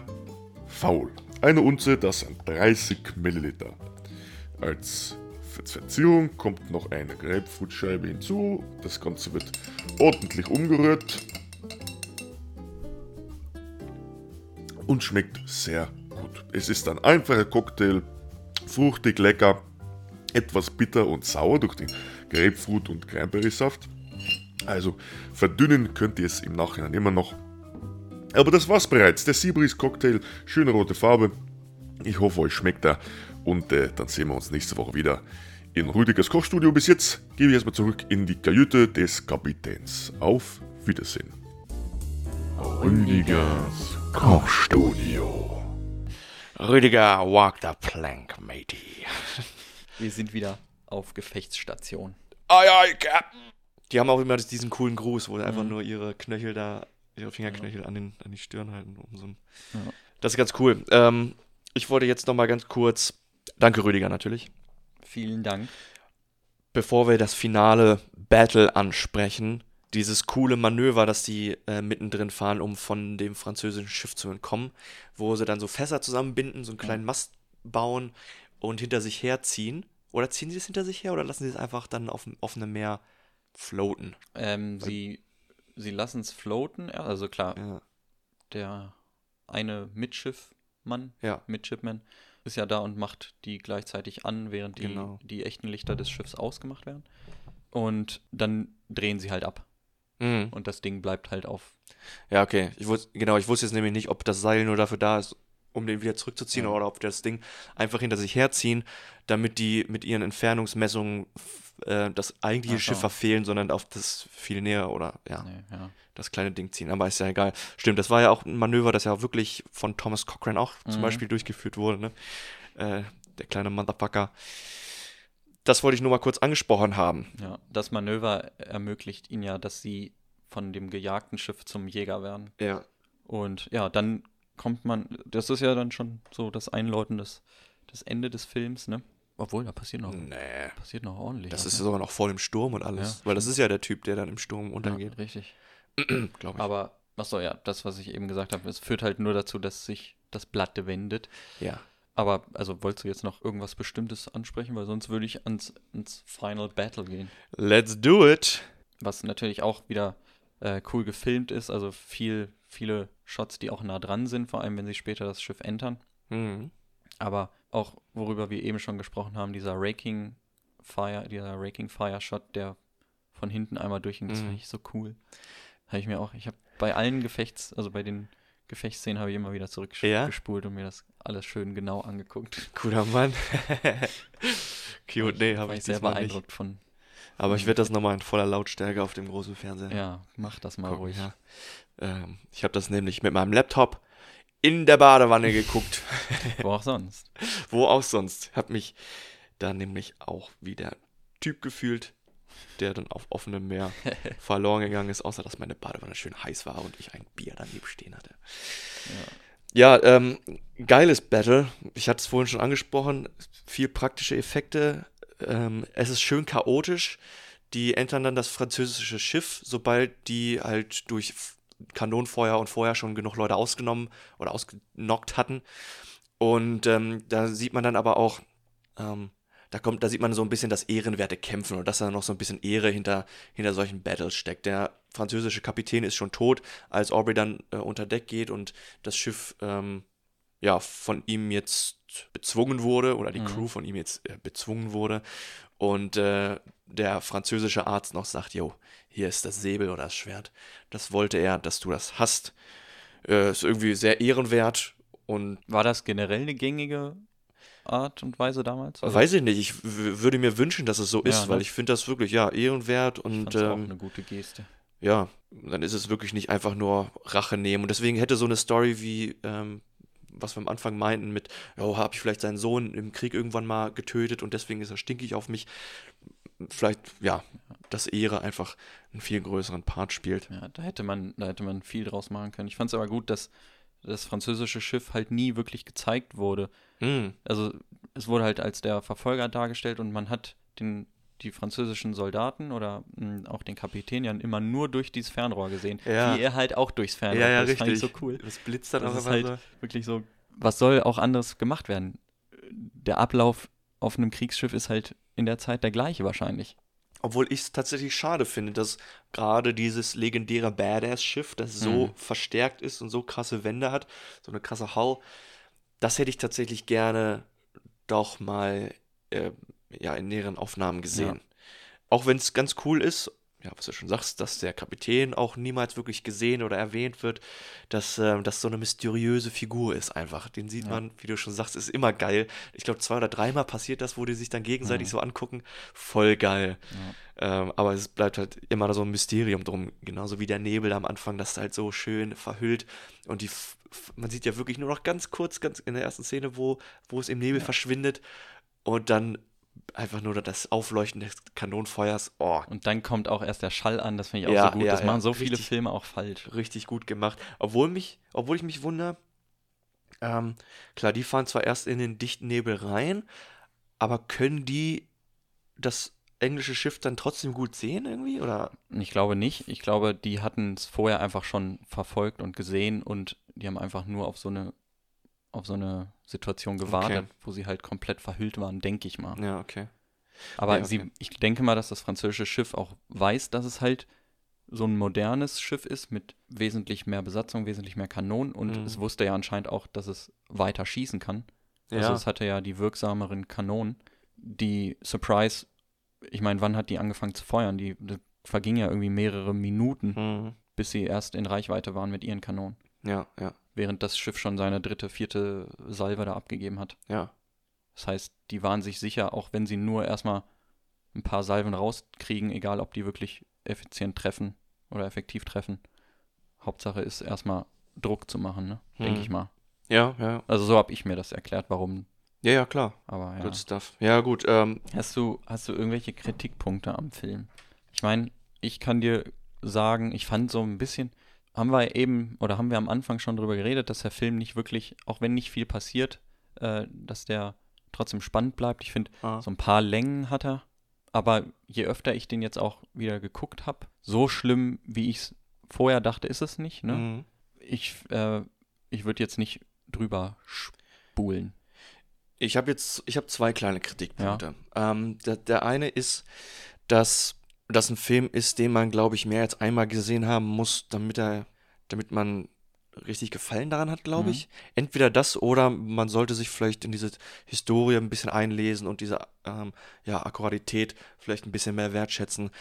faul. Eine Unze, das sind 30 Milliliter. Als Verzierung kommt noch eine Grapefruitscheibe hinzu. Das Ganze wird ordentlich umgerührt. und schmeckt sehr gut. Es ist ein einfacher Cocktail, fruchtig, lecker, etwas bitter und sauer durch den Grapefruit und Cranberry-Saft. Also verdünnen könnt ihr es im Nachhinein immer noch. Aber das war's bereits. Der Seabreeze Cocktail, schöne rote Farbe. Ich hoffe, euch schmeckt er. Und äh, dann sehen wir uns nächste Woche wieder in Rüdigers Kochstudio. Bis jetzt gebe ich erstmal zurück in die Kajüte des Kapitäns. Auf Wiedersehen. Rüdigers Kochstudio. Rüdiger, walk the plank, matey. Wir sind wieder auf Gefechtsstation. Aye, aye, Captain. Die haben auch immer diesen coolen Gruß, wo sie einfach nur ihre Knöchel da, ihre Fingerknöchel an, den, an die Stirn halten. Um so ein Ja. Das ist ganz cool. Ähm, ich wollte jetzt noch mal ganz kurz, danke Rüdiger natürlich, Vielen Dank. bevor wir das finale Battle ansprechen, dieses coole Manöver, das die äh, mittendrin fahren, um von dem französischen Schiff zu entkommen, wo sie dann so Fässer zusammenbinden, so einen kleinen Mast bauen und hinter sich herziehen. Oder ziehen sie es hinter sich her oder lassen sie es einfach dann auf dem offenen Meer floaten? Ähm, sie sie lassen es floaten. Also klar, Ja. der eine Mitschiffmann, Ja. Midshipman, ist ja da und macht die gleichzeitig an, während die, Genau. die echten Lichter des Schiffs ausgemacht werden. Und dann drehen sie halt ab. Mhm. Und das Ding bleibt halt auf. Ja, okay. Ich wusste, genau, ich wusste jetzt nämlich nicht, ob das Seil nur dafür da ist, um den wieder zurückzuziehen, Ja. oder ob die das Ding einfach hinter sich herziehen, damit die mit ihren Entfernungsmessungen äh, das eigentliche so. Schiff verfehlen, sondern auf das viel näher oder ja, Nee, ja. das kleine Ding ziehen. Aber ist ja egal. Stimmt, das war ja auch ein Manöver, das ja wirklich von Thomas Cochrane auch zum Mhm. Beispiel durchgeführt wurde, ne? Äh, der kleine Motherfucker. das wollte ich nur mal kurz angesprochen haben. Ja, das Manöver ermöglicht ihnen ja, dass sie von dem gejagten Schiff zum Jäger werden. Ja. Und ja, dann kommt man, das ist ja dann schon so das Einläuten des, das Ende des Films, ne? Obwohl, da passiert noch, Nee. passiert noch ordentlich. Das ist ne? sogar noch vor dem Sturm und alles. Ja, weil das ist ja der Typ, der dann im Sturm ja, untergeht, richtig. glaube ich. Aber, achso, ja, das, was ich eben gesagt habe, es führt halt nur dazu, dass sich das Blatt wendet. ja. Aber, also, wolltest du jetzt noch irgendwas Bestimmtes ansprechen? Weil sonst würde ich ans, ans Final Battle gehen. Let's do it. Was natürlich auch wieder äh, cool gefilmt ist. Also viel, viele Shots, die auch nah dran sind, vor allem wenn sie später das Schiff entern. Mhm. Aber auch, worüber wir eben schon gesprochen haben, dieser Raking Fire, dieser Raking Fire Shot, der von hinten einmal durchging, das Mhm. finde ich so cool. Habe ich mir auch, ich habe bei allen Gefechts, also bei den Gefechtsszenen habe ich immer wieder Ja? zurückgespult und mir das alles schön genau angeguckt. Guter Mann. Cute, nee, habe ich sehr diesmal nicht. beeindruckt von, Aber ich werde das nochmal in voller Lautstärke auf dem großen Fernseher ja, mach das mal gucken, ruhig. ja. Ähm, ich habe das nämlich mit meinem Laptop in der Badewanne geguckt. Wo auch sonst. Wo auch sonst. Hab mich da nämlich auch wie der Typ gefühlt, der dann auf offenem Meer verloren gegangen ist, außer dass meine Badewanne schön heiß war und ich ein Bier daneben stehen hatte. Ja, ähm, geiles Battle. Ich hatte es vorhin schon angesprochen. Viel praktische Effekte. Ähm, es ist schön chaotisch. Die entern dann das französische Schiff, sobald die halt durch Kanonenfeuer und vorher schon genug Leute ausgenommen oder ausgenockt hatten. Und ähm, da sieht man dann aber auch, ähm, da kommt, da sieht man so ein bisschen das ehrenwerte Kämpfen und dass da noch so ein bisschen Ehre hinter, hinter solchen Battles steckt. Der französische Kapitän ist schon tot, als Aubrey dann äh, unter Deck geht und das Schiff ähm, ja von ihm jetzt bezwungen wurde oder die Mhm. Crew von ihm jetzt äh, bezwungen wurde und äh, der französische Arzt noch sagt, jo, hier ist das Säbel oder das Schwert. Das wollte er, dass du das hast. Äh, ist irgendwie sehr ehrenwert und War das generell eine gängige Art und Weise damals? Also, Weiß ich nicht. Ich würde mir wünschen, dass es so ist, Ja, weil ne? ich finde das wirklich, ja, ehrenwert ich und auch ähm, eine gute Geste. ja, dann ist es wirklich nicht einfach nur Rache nehmen. Und deswegen hätte so eine Story wie, ähm, was wir am Anfang meinten, mit, ja, habe ich vielleicht seinen Sohn im Krieg irgendwann mal getötet und deswegen ist er stinkig auf mich. Vielleicht, ja, dass Ehre einfach einen viel größeren Part spielt. Ja, da hätte man, da hätte man viel draus machen können. Ich fand es aber gut, dass das französische Schiff halt nie wirklich gezeigt wurde. Hm, Also es wurde halt als der Verfolger dargestellt und man hat den, die französischen Soldaten oder mh, auch den Kapitän ja immer nur durch dieses Fernrohr gesehen. Ja. Wie er halt auch durchs Fernrohr. ja, ja, das fand ich richtig. so cool. Das blitzt dann Das auch ist halt so. wirklich so, was soll auch anderes gemacht werden? Der Ablauf auf einem Kriegsschiff ist halt in der Zeit der gleiche wahrscheinlich. Obwohl ich es tatsächlich schade finde, dass gerade dieses legendäre Badass-Schiff, das so Mhm. verstärkt ist und so krasse Wände hat, so eine krasse Hull, das hätte ich tatsächlich gerne doch mal äh, ja, in näheren Aufnahmen gesehen. Auch wenn es ganz cool ist, ja, was du schon sagst, dass der Kapitän auch niemals wirklich gesehen oder erwähnt wird, dass ähm, das so eine mysteriöse Figur ist einfach. Den sieht Ja. man, wie du schon sagst, ist immer geil. Ich glaube, zwei oder dreimal passiert das, wo die sich dann gegenseitig Mhm. so angucken. Voll geil. Ja. Ähm, aber es bleibt halt immer so ein Mysterium drum, genauso wie der Nebel am Anfang, das halt so schön verhüllt und die, man sieht ja wirklich nur noch ganz kurz, ganz in der ersten Szene, wo, wo es im Nebel verschwindet und dann einfach nur das Aufleuchten des Kanonenfeuers, oh, Und dann kommt auch erst der Schall an, das finde ich auch Ja, so gut. ja, das ja, machen so viele richtig. Filme auch falsch. richtig gut gemacht. Obwohl mich, obwohl ich mich wundere, ähm, klar, die fahren zwar erst in den dichten Nebel rein, aber können die das englische Schiff dann trotzdem gut sehen irgendwie? Oder? Ich glaube nicht. Ich glaube, die hatten es vorher einfach schon verfolgt und gesehen und die haben einfach nur auf so eine auf so eine Situation gewartet, wo sie halt komplett verhüllt waren, denke ich mal. Ja, okay. Aber Ja, okay. sie, ich denke mal, dass das französische Schiff auch weiß, dass es halt so ein modernes Schiff ist mit wesentlich mehr Besatzung, wesentlich mehr Kanonen und Mhm. es wusste ja anscheinend auch, dass es weiter schießen kann. Also Ja. es hatte ja die wirksameren Kanonen. Die Surprise, ich meine, wann hat die angefangen zu feuern? Die, die verging ja irgendwie mehrere Minuten, Mhm. bis sie erst in Reichweite waren mit ihren Kanonen. Ja, ja, Während das Schiff schon seine dritte, vierte Salve da abgegeben hat. ja. Das heißt, die waren sich sicher, auch wenn sie nur erstmal ein paar Salven rauskriegen, egal ob die wirklich effizient treffen oder effektiv treffen. Hauptsache ist erstmal Druck zu machen, ne? denke Hm. ich mal. Ja, ja. Also so habe ich mir das erklärt, warum Ja, ja, klar. Aber ja. Good stuff. Ja, gut. Ähm, Hast du, hast du irgendwelche Kritikpunkte am Film? Ich meine, ich kann dir sagen, ich fand so ein bisschen, haben wir eben, oder haben wir am Anfang schon drüber geredet, dass der Film nicht wirklich, auch wenn nicht viel passiert, äh, dass der trotzdem spannend bleibt. Ich finde, Ah. so ein paar Längen hat er, aber je öfter ich den jetzt auch wieder geguckt habe, so schlimm, wie ich es vorher dachte, ist es nicht. Ne? mhm. Ich, äh, ich würde jetzt nicht drüber spulen. Ich habe jetzt, ich habe zwei kleine Kritikpunkte. Ähm, der, der eine ist, dass das ein Film ist, den man, glaube ich, mehr als einmal gesehen haben muss, damit er, damit man richtig Gefallen daran hat, glaube Mhm. ich. Entweder das oder man sollte sich vielleicht in diese Historie ein bisschen einlesen und diese ähm, ja, Akkuratität vielleicht ein bisschen mehr wertschätzen.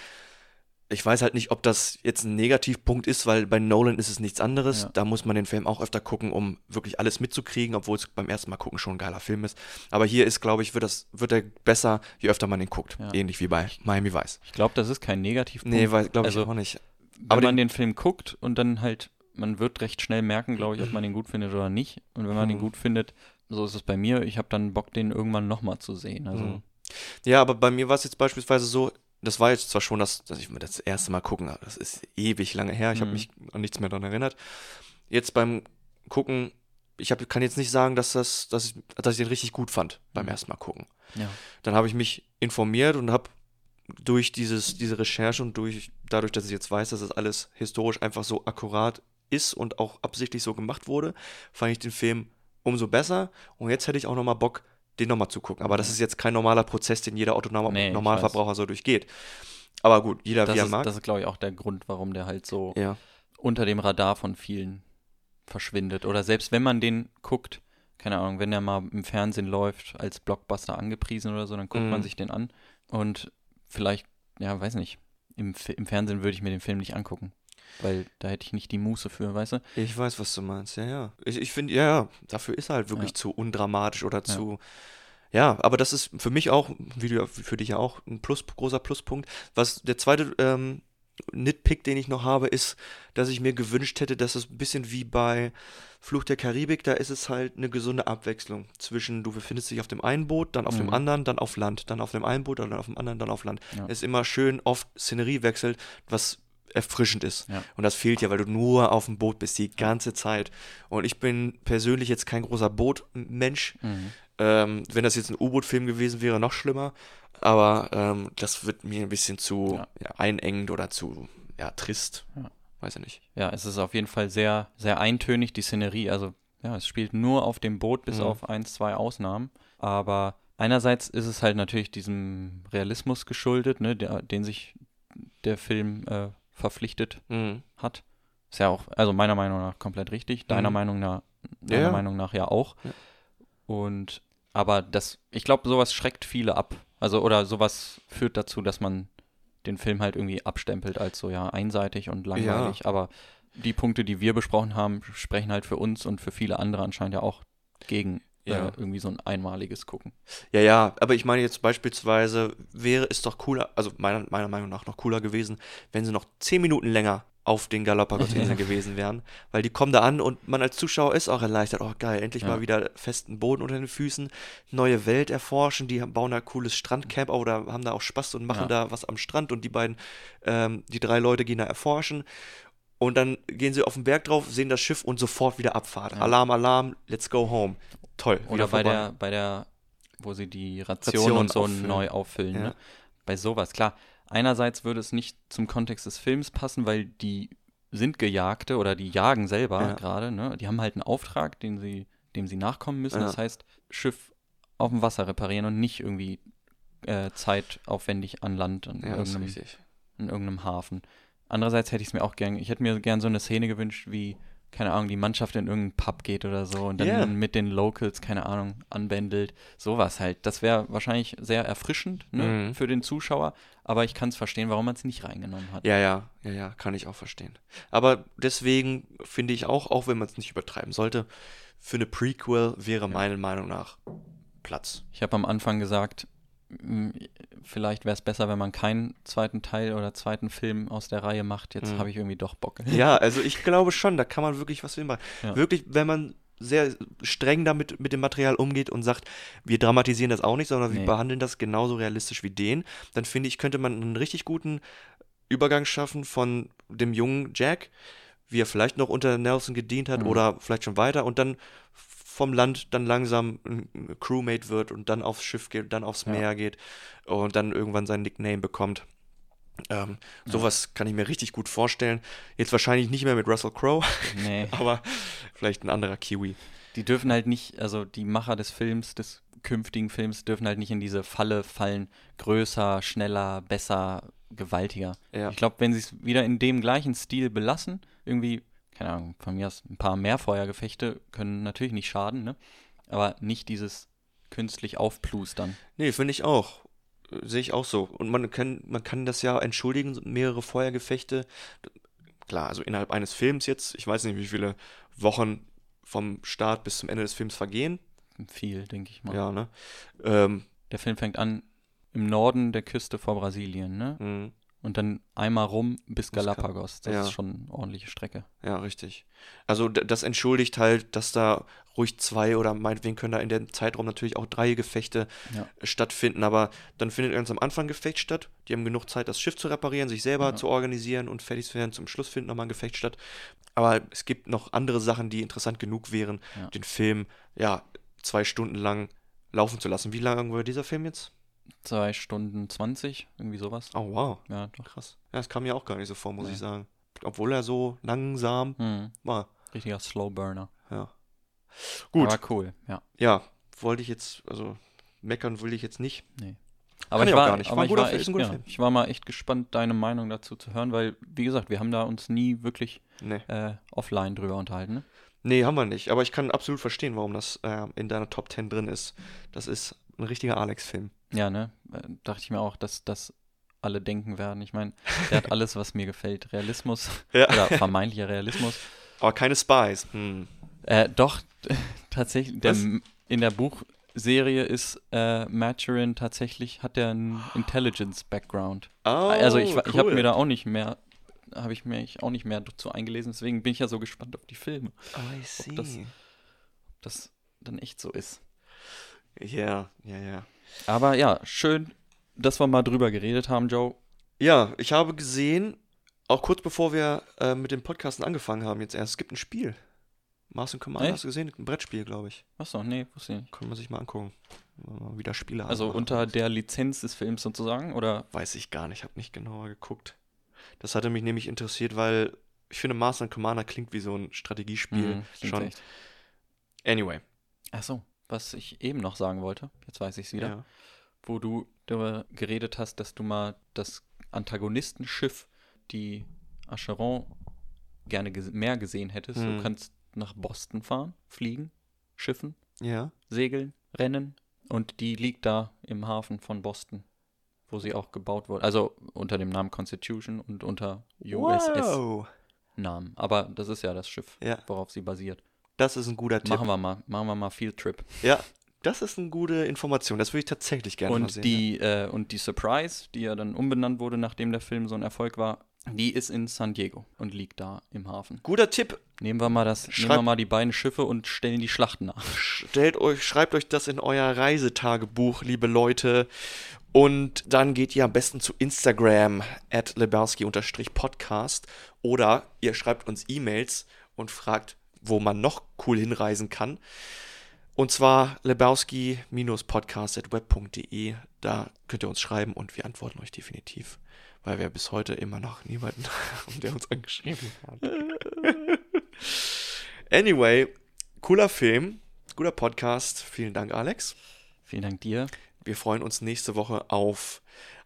Ich weiß halt nicht, ob das jetzt ein Negativpunkt ist, weil bei Nolan ist es nichts anderes. Ja. Da muss man den Film auch öfter gucken, um wirklich alles mitzukriegen, obwohl es beim ersten Mal gucken schon ein geiler Film ist. Aber hier ist, glaube ich, wird, das, wird er besser, je öfter man den guckt. Ja. Ähnlich wie bei Miami Vice. Ich glaube, das ist kein Negativpunkt. Nee, glaube ich Also, auch nicht. wenn Aber man den- den Film guckt und dann halt, man wird recht schnell merken, glaube ich, ob man den gut findet oder nicht. Und wenn man den Mhm. gut findet, so ist es bei mir, ich habe dann Bock, den irgendwann nochmal zu sehen. Also, Mhm. Ja, aber bei mir war es jetzt beispielsweise so, das war jetzt zwar schon das, dass ich mir das erste Mal gucken, aber das ist ewig lange her, ich habe Mhm. mich an nichts mehr daran erinnert. Jetzt beim Gucken, ich hab, kann jetzt nicht sagen, dass, das, dass, ich, dass ich den richtig gut fand beim Mhm. ersten Mal gucken. ja. Dann habe ich mich informiert und habe durch dieses, diese Recherche und durch, dadurch, dass ich jetzt weiß, dass das alles historisch einfach so akkurat ist und auch absichtlich so gemacht wurde, fand ich den Film umso besser. Und jetzt hätte ich auch nochmal Bock, den nochmal zu gucken. Aber das ist jetzt kein normaler Prozess, den jeder Autonom Nee, Normalverbraucher so durchgeht. Aber gut, jeder Das wie er ist, mag. das ist, glaube ich, auch der Grund, warum der halt so ja. unter dem Radar von vielen verschwindet. Oder selbst wenn man den guckt, keine Ahnung, wenn der mal im Fernsehen läuft, als Blockbuster angepriesen oder so, dann guckt man Mhm. sich den an. Und vielleicht, ja, weiß nicht, im, im Fernsehen würde ich mir den Film nicht angucken. Weil da hätte ich nicht die Muße für, weißt du? Ich weiß, was du meinst. Ja, ja. Ich, ich finde, ja, ja, dafür ist er halt wirklich Ja. zu undramatisch oder zu. Ja, aber das ist für mich auch, wie du, für dich ja auch, ein Plus, großer Pluspunkt. Was der zweite ähm, Nitpick, den ich noch habe, ist, dass ich mir gewünscht hätte, dass es ein bisschen wie bei Fluch der Karibik, da ist es halt eine gesunde Abwechslung zwischen, du befindest dich auf dem einen Boot, dann auf dem Mhm. anderen, dann auf Land, dann auf dem einen Boot, dann auf dem anderen, dann auf Land. Ja. Es ist immer schön oft Szenerie wechselt, was erfrischend ist. Ja. Und das fehlt ja, weil du nur auf dem Boot bist die ganze Zeit. Und ich bin persönlich jetzt kein großer Bootmensch. Mhm. Ähm, wenn das jetzt ein U-Boot-Film gewesen wäre, noch schlimmer. Aber ähm, das wird mir ein bisschen zu Ja. ja, einengend oder zu ja, trist. Ja. Weiß ich nicht. Ja, es ist auf jeden Fall sehr, sehr eintönig, die Szenerie. Also, ja, es spielt nur auf dem Boot, bis Mhm. auf eins, zwei Ausnahmen. Aber einerseits ist es halt natürlich diesem Realismus geschuldet, ne, der, den sich der Film äh, verpflichtet Mhm. hat. Ist ja auch, also meiner Meinung nach komplett richtig. Deiner Mhm. Meinung nach, deiner ja. Meinung nach ja auch. Ja. Und aber das, ich glaube, sowas schreckt viele ab. Also, oder sowas führt dazu, dass man den Film halt irgendwie abstempelt als so ja einseitig und langweilig. Aber die Punkte, die wir besprochen haben, sprechen halt für uns und für viele andere anscheinend ja auch gegen Ja. äh, irgendwie so ein einmaliges Gucken. Ja, ja, aber ich meine jetzt beispielsweise wäre es doch cooler, also meiner, meiner Meinung nach noch cooler gewesen, wenn sie noch zehn Minuten länger auf den Galapagos-Inseln gewesen wären, weil die kommen da an und man als Zuschauer ist auch erleichtert, oh geil, endlich Ja. mal wieder festen Boden unter den Füßen, neue Welt erforschen, die bauen da cooles Strandcamp oder haben da auch Spaß und machen Ja. da was am Strand und die beiden, ähm, die drei Leute gehen da erforschen und dann gehen sie auf den Berg drauf, sehen das Schiff und sofort wieder Abfahrt. Ja. Alarm, Alarm, let's go home. Toll. Oder bei vorbei. der, bei der, wo sie die Ration, Ration und so auffüllen. neu auffüllen. Ja. Ne? Bei sowas, klar. Einerseits würde es nicht zum Kontext des Films passen, weil die sind Gejagte oder die jagen selber Ja. gerade. Ne? Die haben halt einen Auftrag, den sie, dem sie nachkommen müssen. Das heißt, Schiff auf dem Wasser reparieren und nicht irgendwie äh, zeitaufwendig an Land in, Ja, irgendeinem, in irgendeinem Hafen. Andererseits hätte ich es mir auch gern, ich hätte mir gern so eine Szene gewünscht, wie, keine Ahnung, die Mannschaft in irgendeinen Pub geht oder so und dann Ja. mit den Locals, keine Ahnung, anbändelt. Sowas halt. Das wäre wahrscheinlich sehr erfrischend ne, Mhm. für den Zuschauer, aber ich kann es verstehen, warum man es nicht reingenommen hat. Ja, ja, ja, ja, kann ich auch verstehen. Aber deswegen finde ich auch, auch wenn man es nicht übertreiben sollte, für eine Prequel wäre meiner Meinung nach Platz. Ich habe am Anfang gesagt, vielleicht wäre es besser, wenn man keinen zweiten Teil oder zweiten Film aus der Reihe macht. Jetzt Mhm. habe ich irgendwie doch Bock. Ja, also ich glaube schon, da kann man wirklich was hinmachen. Ja. Wirklich, wenn man sehr streng damit mit dem Material umgeht und sagt, wir dramatisieren das auch nicht, sondern wir Nee. behandeln das genauso realistisch wie den, dann finde ich, könnte man einen richtig guten Übergang schaffen von dem jungen Jack, wie er vielleicht noch unter Nelson gedient hat Mhm. oder vielleicht schon weiter und dann vom Land dann langsam ein Crewmate wird und dann aufs Schiff geht, dann aufs Ja. Meer geht und dann irgendwann sein Nickname bekommt. Ähm, sowas kann ich mir richtig gut vorstellen. Jetzt wahrscheinlich nicht mehr mit Russell Crowe, Nee. aber vielleicht ein anderer Kiwi. Die dürfen halt nicht, also die Macher des Films, des künftigen Films, dürfen halt nicht in diese Falle fallen. Größer, schneller, besser, gewaltiger. Ja. Ich glaube, wenn sie es wieder in dem gleichen Stil belassen, irgendwie, keine Ahnung, von mir aus ein paar mehr Feuergefechte können natürlich nicht schaden, ne? Aber nicht dieses künstlich aufplustern. Nee, finde ich auch. Sehe ich auch so. Und man kann, man kann das ja entschuldigen, mehrere Feuergefechte. Klar, also innerhalb eines Films jetzt, ich weiß nicht, wie viele Wochen vom Start bis zum Ende des Films vergehen. Viel, denke ich mal. Ja, ne? Ähm, Der Film fängt an im Norden der Küste vor Brasilien, ne? mh, Und dann einmal rum bis Galapagos. Das ja. ist schon eine ordentliche Strecke. ja, richtig. Also das entschuldigt halt, dass da ruhig zwei oder meinetwegen können da in dem Zeitraum natürlich auch drei Gefechte Ja. stattfinden, aber dann findet ganz am Anfang ein Gefecht statt. Die haben genug Zeit, das Schiff zu reparieren, sich selber Ja. zu organisieren und fertig zu werden. Zum Schluss findet nochmal ein Gefecht statt. Aber es gibt noch andere Sachen, die interessant genug wären, den Film, ja, zwei Stunden lang laufen zu lassen. Wie lang war dieser Film jetzt? Zwei Stunden 20, irgendwie sowas. Oh, wow. Ja, doch. Krass. Ja, das kam mir auch gar nicht so vor, muss Nee. ich sagen. Obwohl er so langsam Hm. war. Richtiger Slowburner. Ja. Gut. Aber cool, ja. Ja, wollte ich jetzt, also meckern will ich jetzt nicht. Aber ich war, gar nicht. War aber ich, war Film, echt, ein guter ja, Film. ich war mal echt gespannt, deine Meinung dazu zu hören, weil, wie gesagt, wir haben da uns nie wirklich Nee. äh, offline drüber unterhalten. Ne? Nee, haben wir nicht. Aber ich kann absolut verstehen, warum das äh, in deiner Top 10 drin ist. Das ist ein richtiger Alex-Film. Ja, ne? Äh, dachte ich mir auch, dass das alle denken werden. Ich meine, der hat alles, was mir gefällt. Realismus Ja. oder vermeintlicher Realismus. Aber keine Spies. Hm. Äh, doch, tatsächlich, der, in der Buchserie ist äh, Maturin tatsächlich, hat er einen Intelligence-Background. Oh, also ich, wa- ich habe cool. mir da auch nicht mehr, habe ich mich auch nicht mehr dazu eingelesen, deswegen bin ich ja so gespannt auf die Filme, I see. das- ob das dann echt so ist. Ja, ja, ja. Aber ja, schön, dass wir mal drüber geredet haben, Joe. Ja, ich habe gesehen, auch kurz bevor wir äh, mit dem Podcasten angefangen haben, jetzt erst, es gibt ein Spiel. Mars Commander, Echt? hast du gesehen? Ein Brettspiel, glaube ich. Achso, nee, wusste ich nicht. Kann man sich mal angucken. Mal wieder Spiele Also anmachen. unter der Lizenz des Films sozusagen, oder? Weiß ich gar nicht, habe nicht genauer geguckt. Das hatte mich nämlich interessiert, weil ich finde, Master Commander klingt wie so ein Strategiespiel. Hm, stimmt schon. echt. Anyway. Achso, was ich eben noch sagen wollte, jetzt weiß ich es wieder. Ja. wo du darüber geredet hast, dass du mal das Antagonistenschiff, die Acheron, gerne ges mehr gesehen hättest. Hm. Du kannst nach Boston fahren, fliegen, schiffen, Ja. segeln, rennen und die liegt da im Hafen von Boston, wo sie auch gebaut wurde. Also unter dem Namen Constitution und unter USS-Namen. Wow. Aber das ist ja das Schiff, Ja, worauf sie basiert. Das ist ein guter Tipp. Machen wir mal, machen wir mal Field Trip. Ja, das ist eine gute Information. Das würde ich tatsächlich gerne mal Und sehen. die, äh, und die Surprise, die ja dann umbenannt wurde, nachdem der Film so ein Erfolg war, die ist in San Diego und liegt da im Hafen. ja. Guter Tipp. Nehmen wir mal das, nehmen Schreib- wir mal die beiden Schiffe und stellen die Schlachten nach. Stellt euch, schreibt euch das in euer Reisetagebuch, liebe Leute. Und dann geht ihr am besten zu Instagram at lebarski-podcast oder ihr schreibt uns E-Mails und fragt, wo man noch cool hinreisen kann. Und zwar lebowski-podcast.web.de. Da könnt ihr uns schreiben und wir antworten euch definitiv. Weil wir bis heute immer noch niemanden haben, der uns angeschrieben hat. anyway, cooler Film, guter Podcast. Vielen Dank, Alex. Vielen Dank dir. Wir freuen uns nächste Woche auf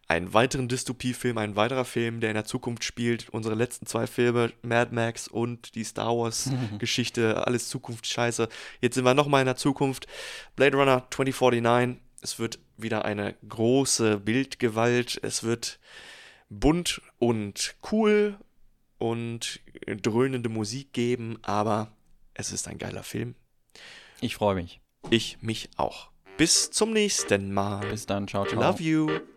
einen weiteren Dystopie-Film, ein weiterer Film, der in der Zukunft spielt. Unsere letzten zwei Filme, Mad Max und die Star Wars-Geschichte, alles Zukunftsscheiße. Jetzt sind wir nochmal in der Zukunft. Blade Runner 2049. Es wird wieder eine große Bildgewalt. Es wird bunt und cool und dröhnende Musik geben, aber es ist ein geiler Film. Ich freue mich. Ich mich auch. Bis zum nächsten Mal. Bis dann. Ciao, ciao. Love you.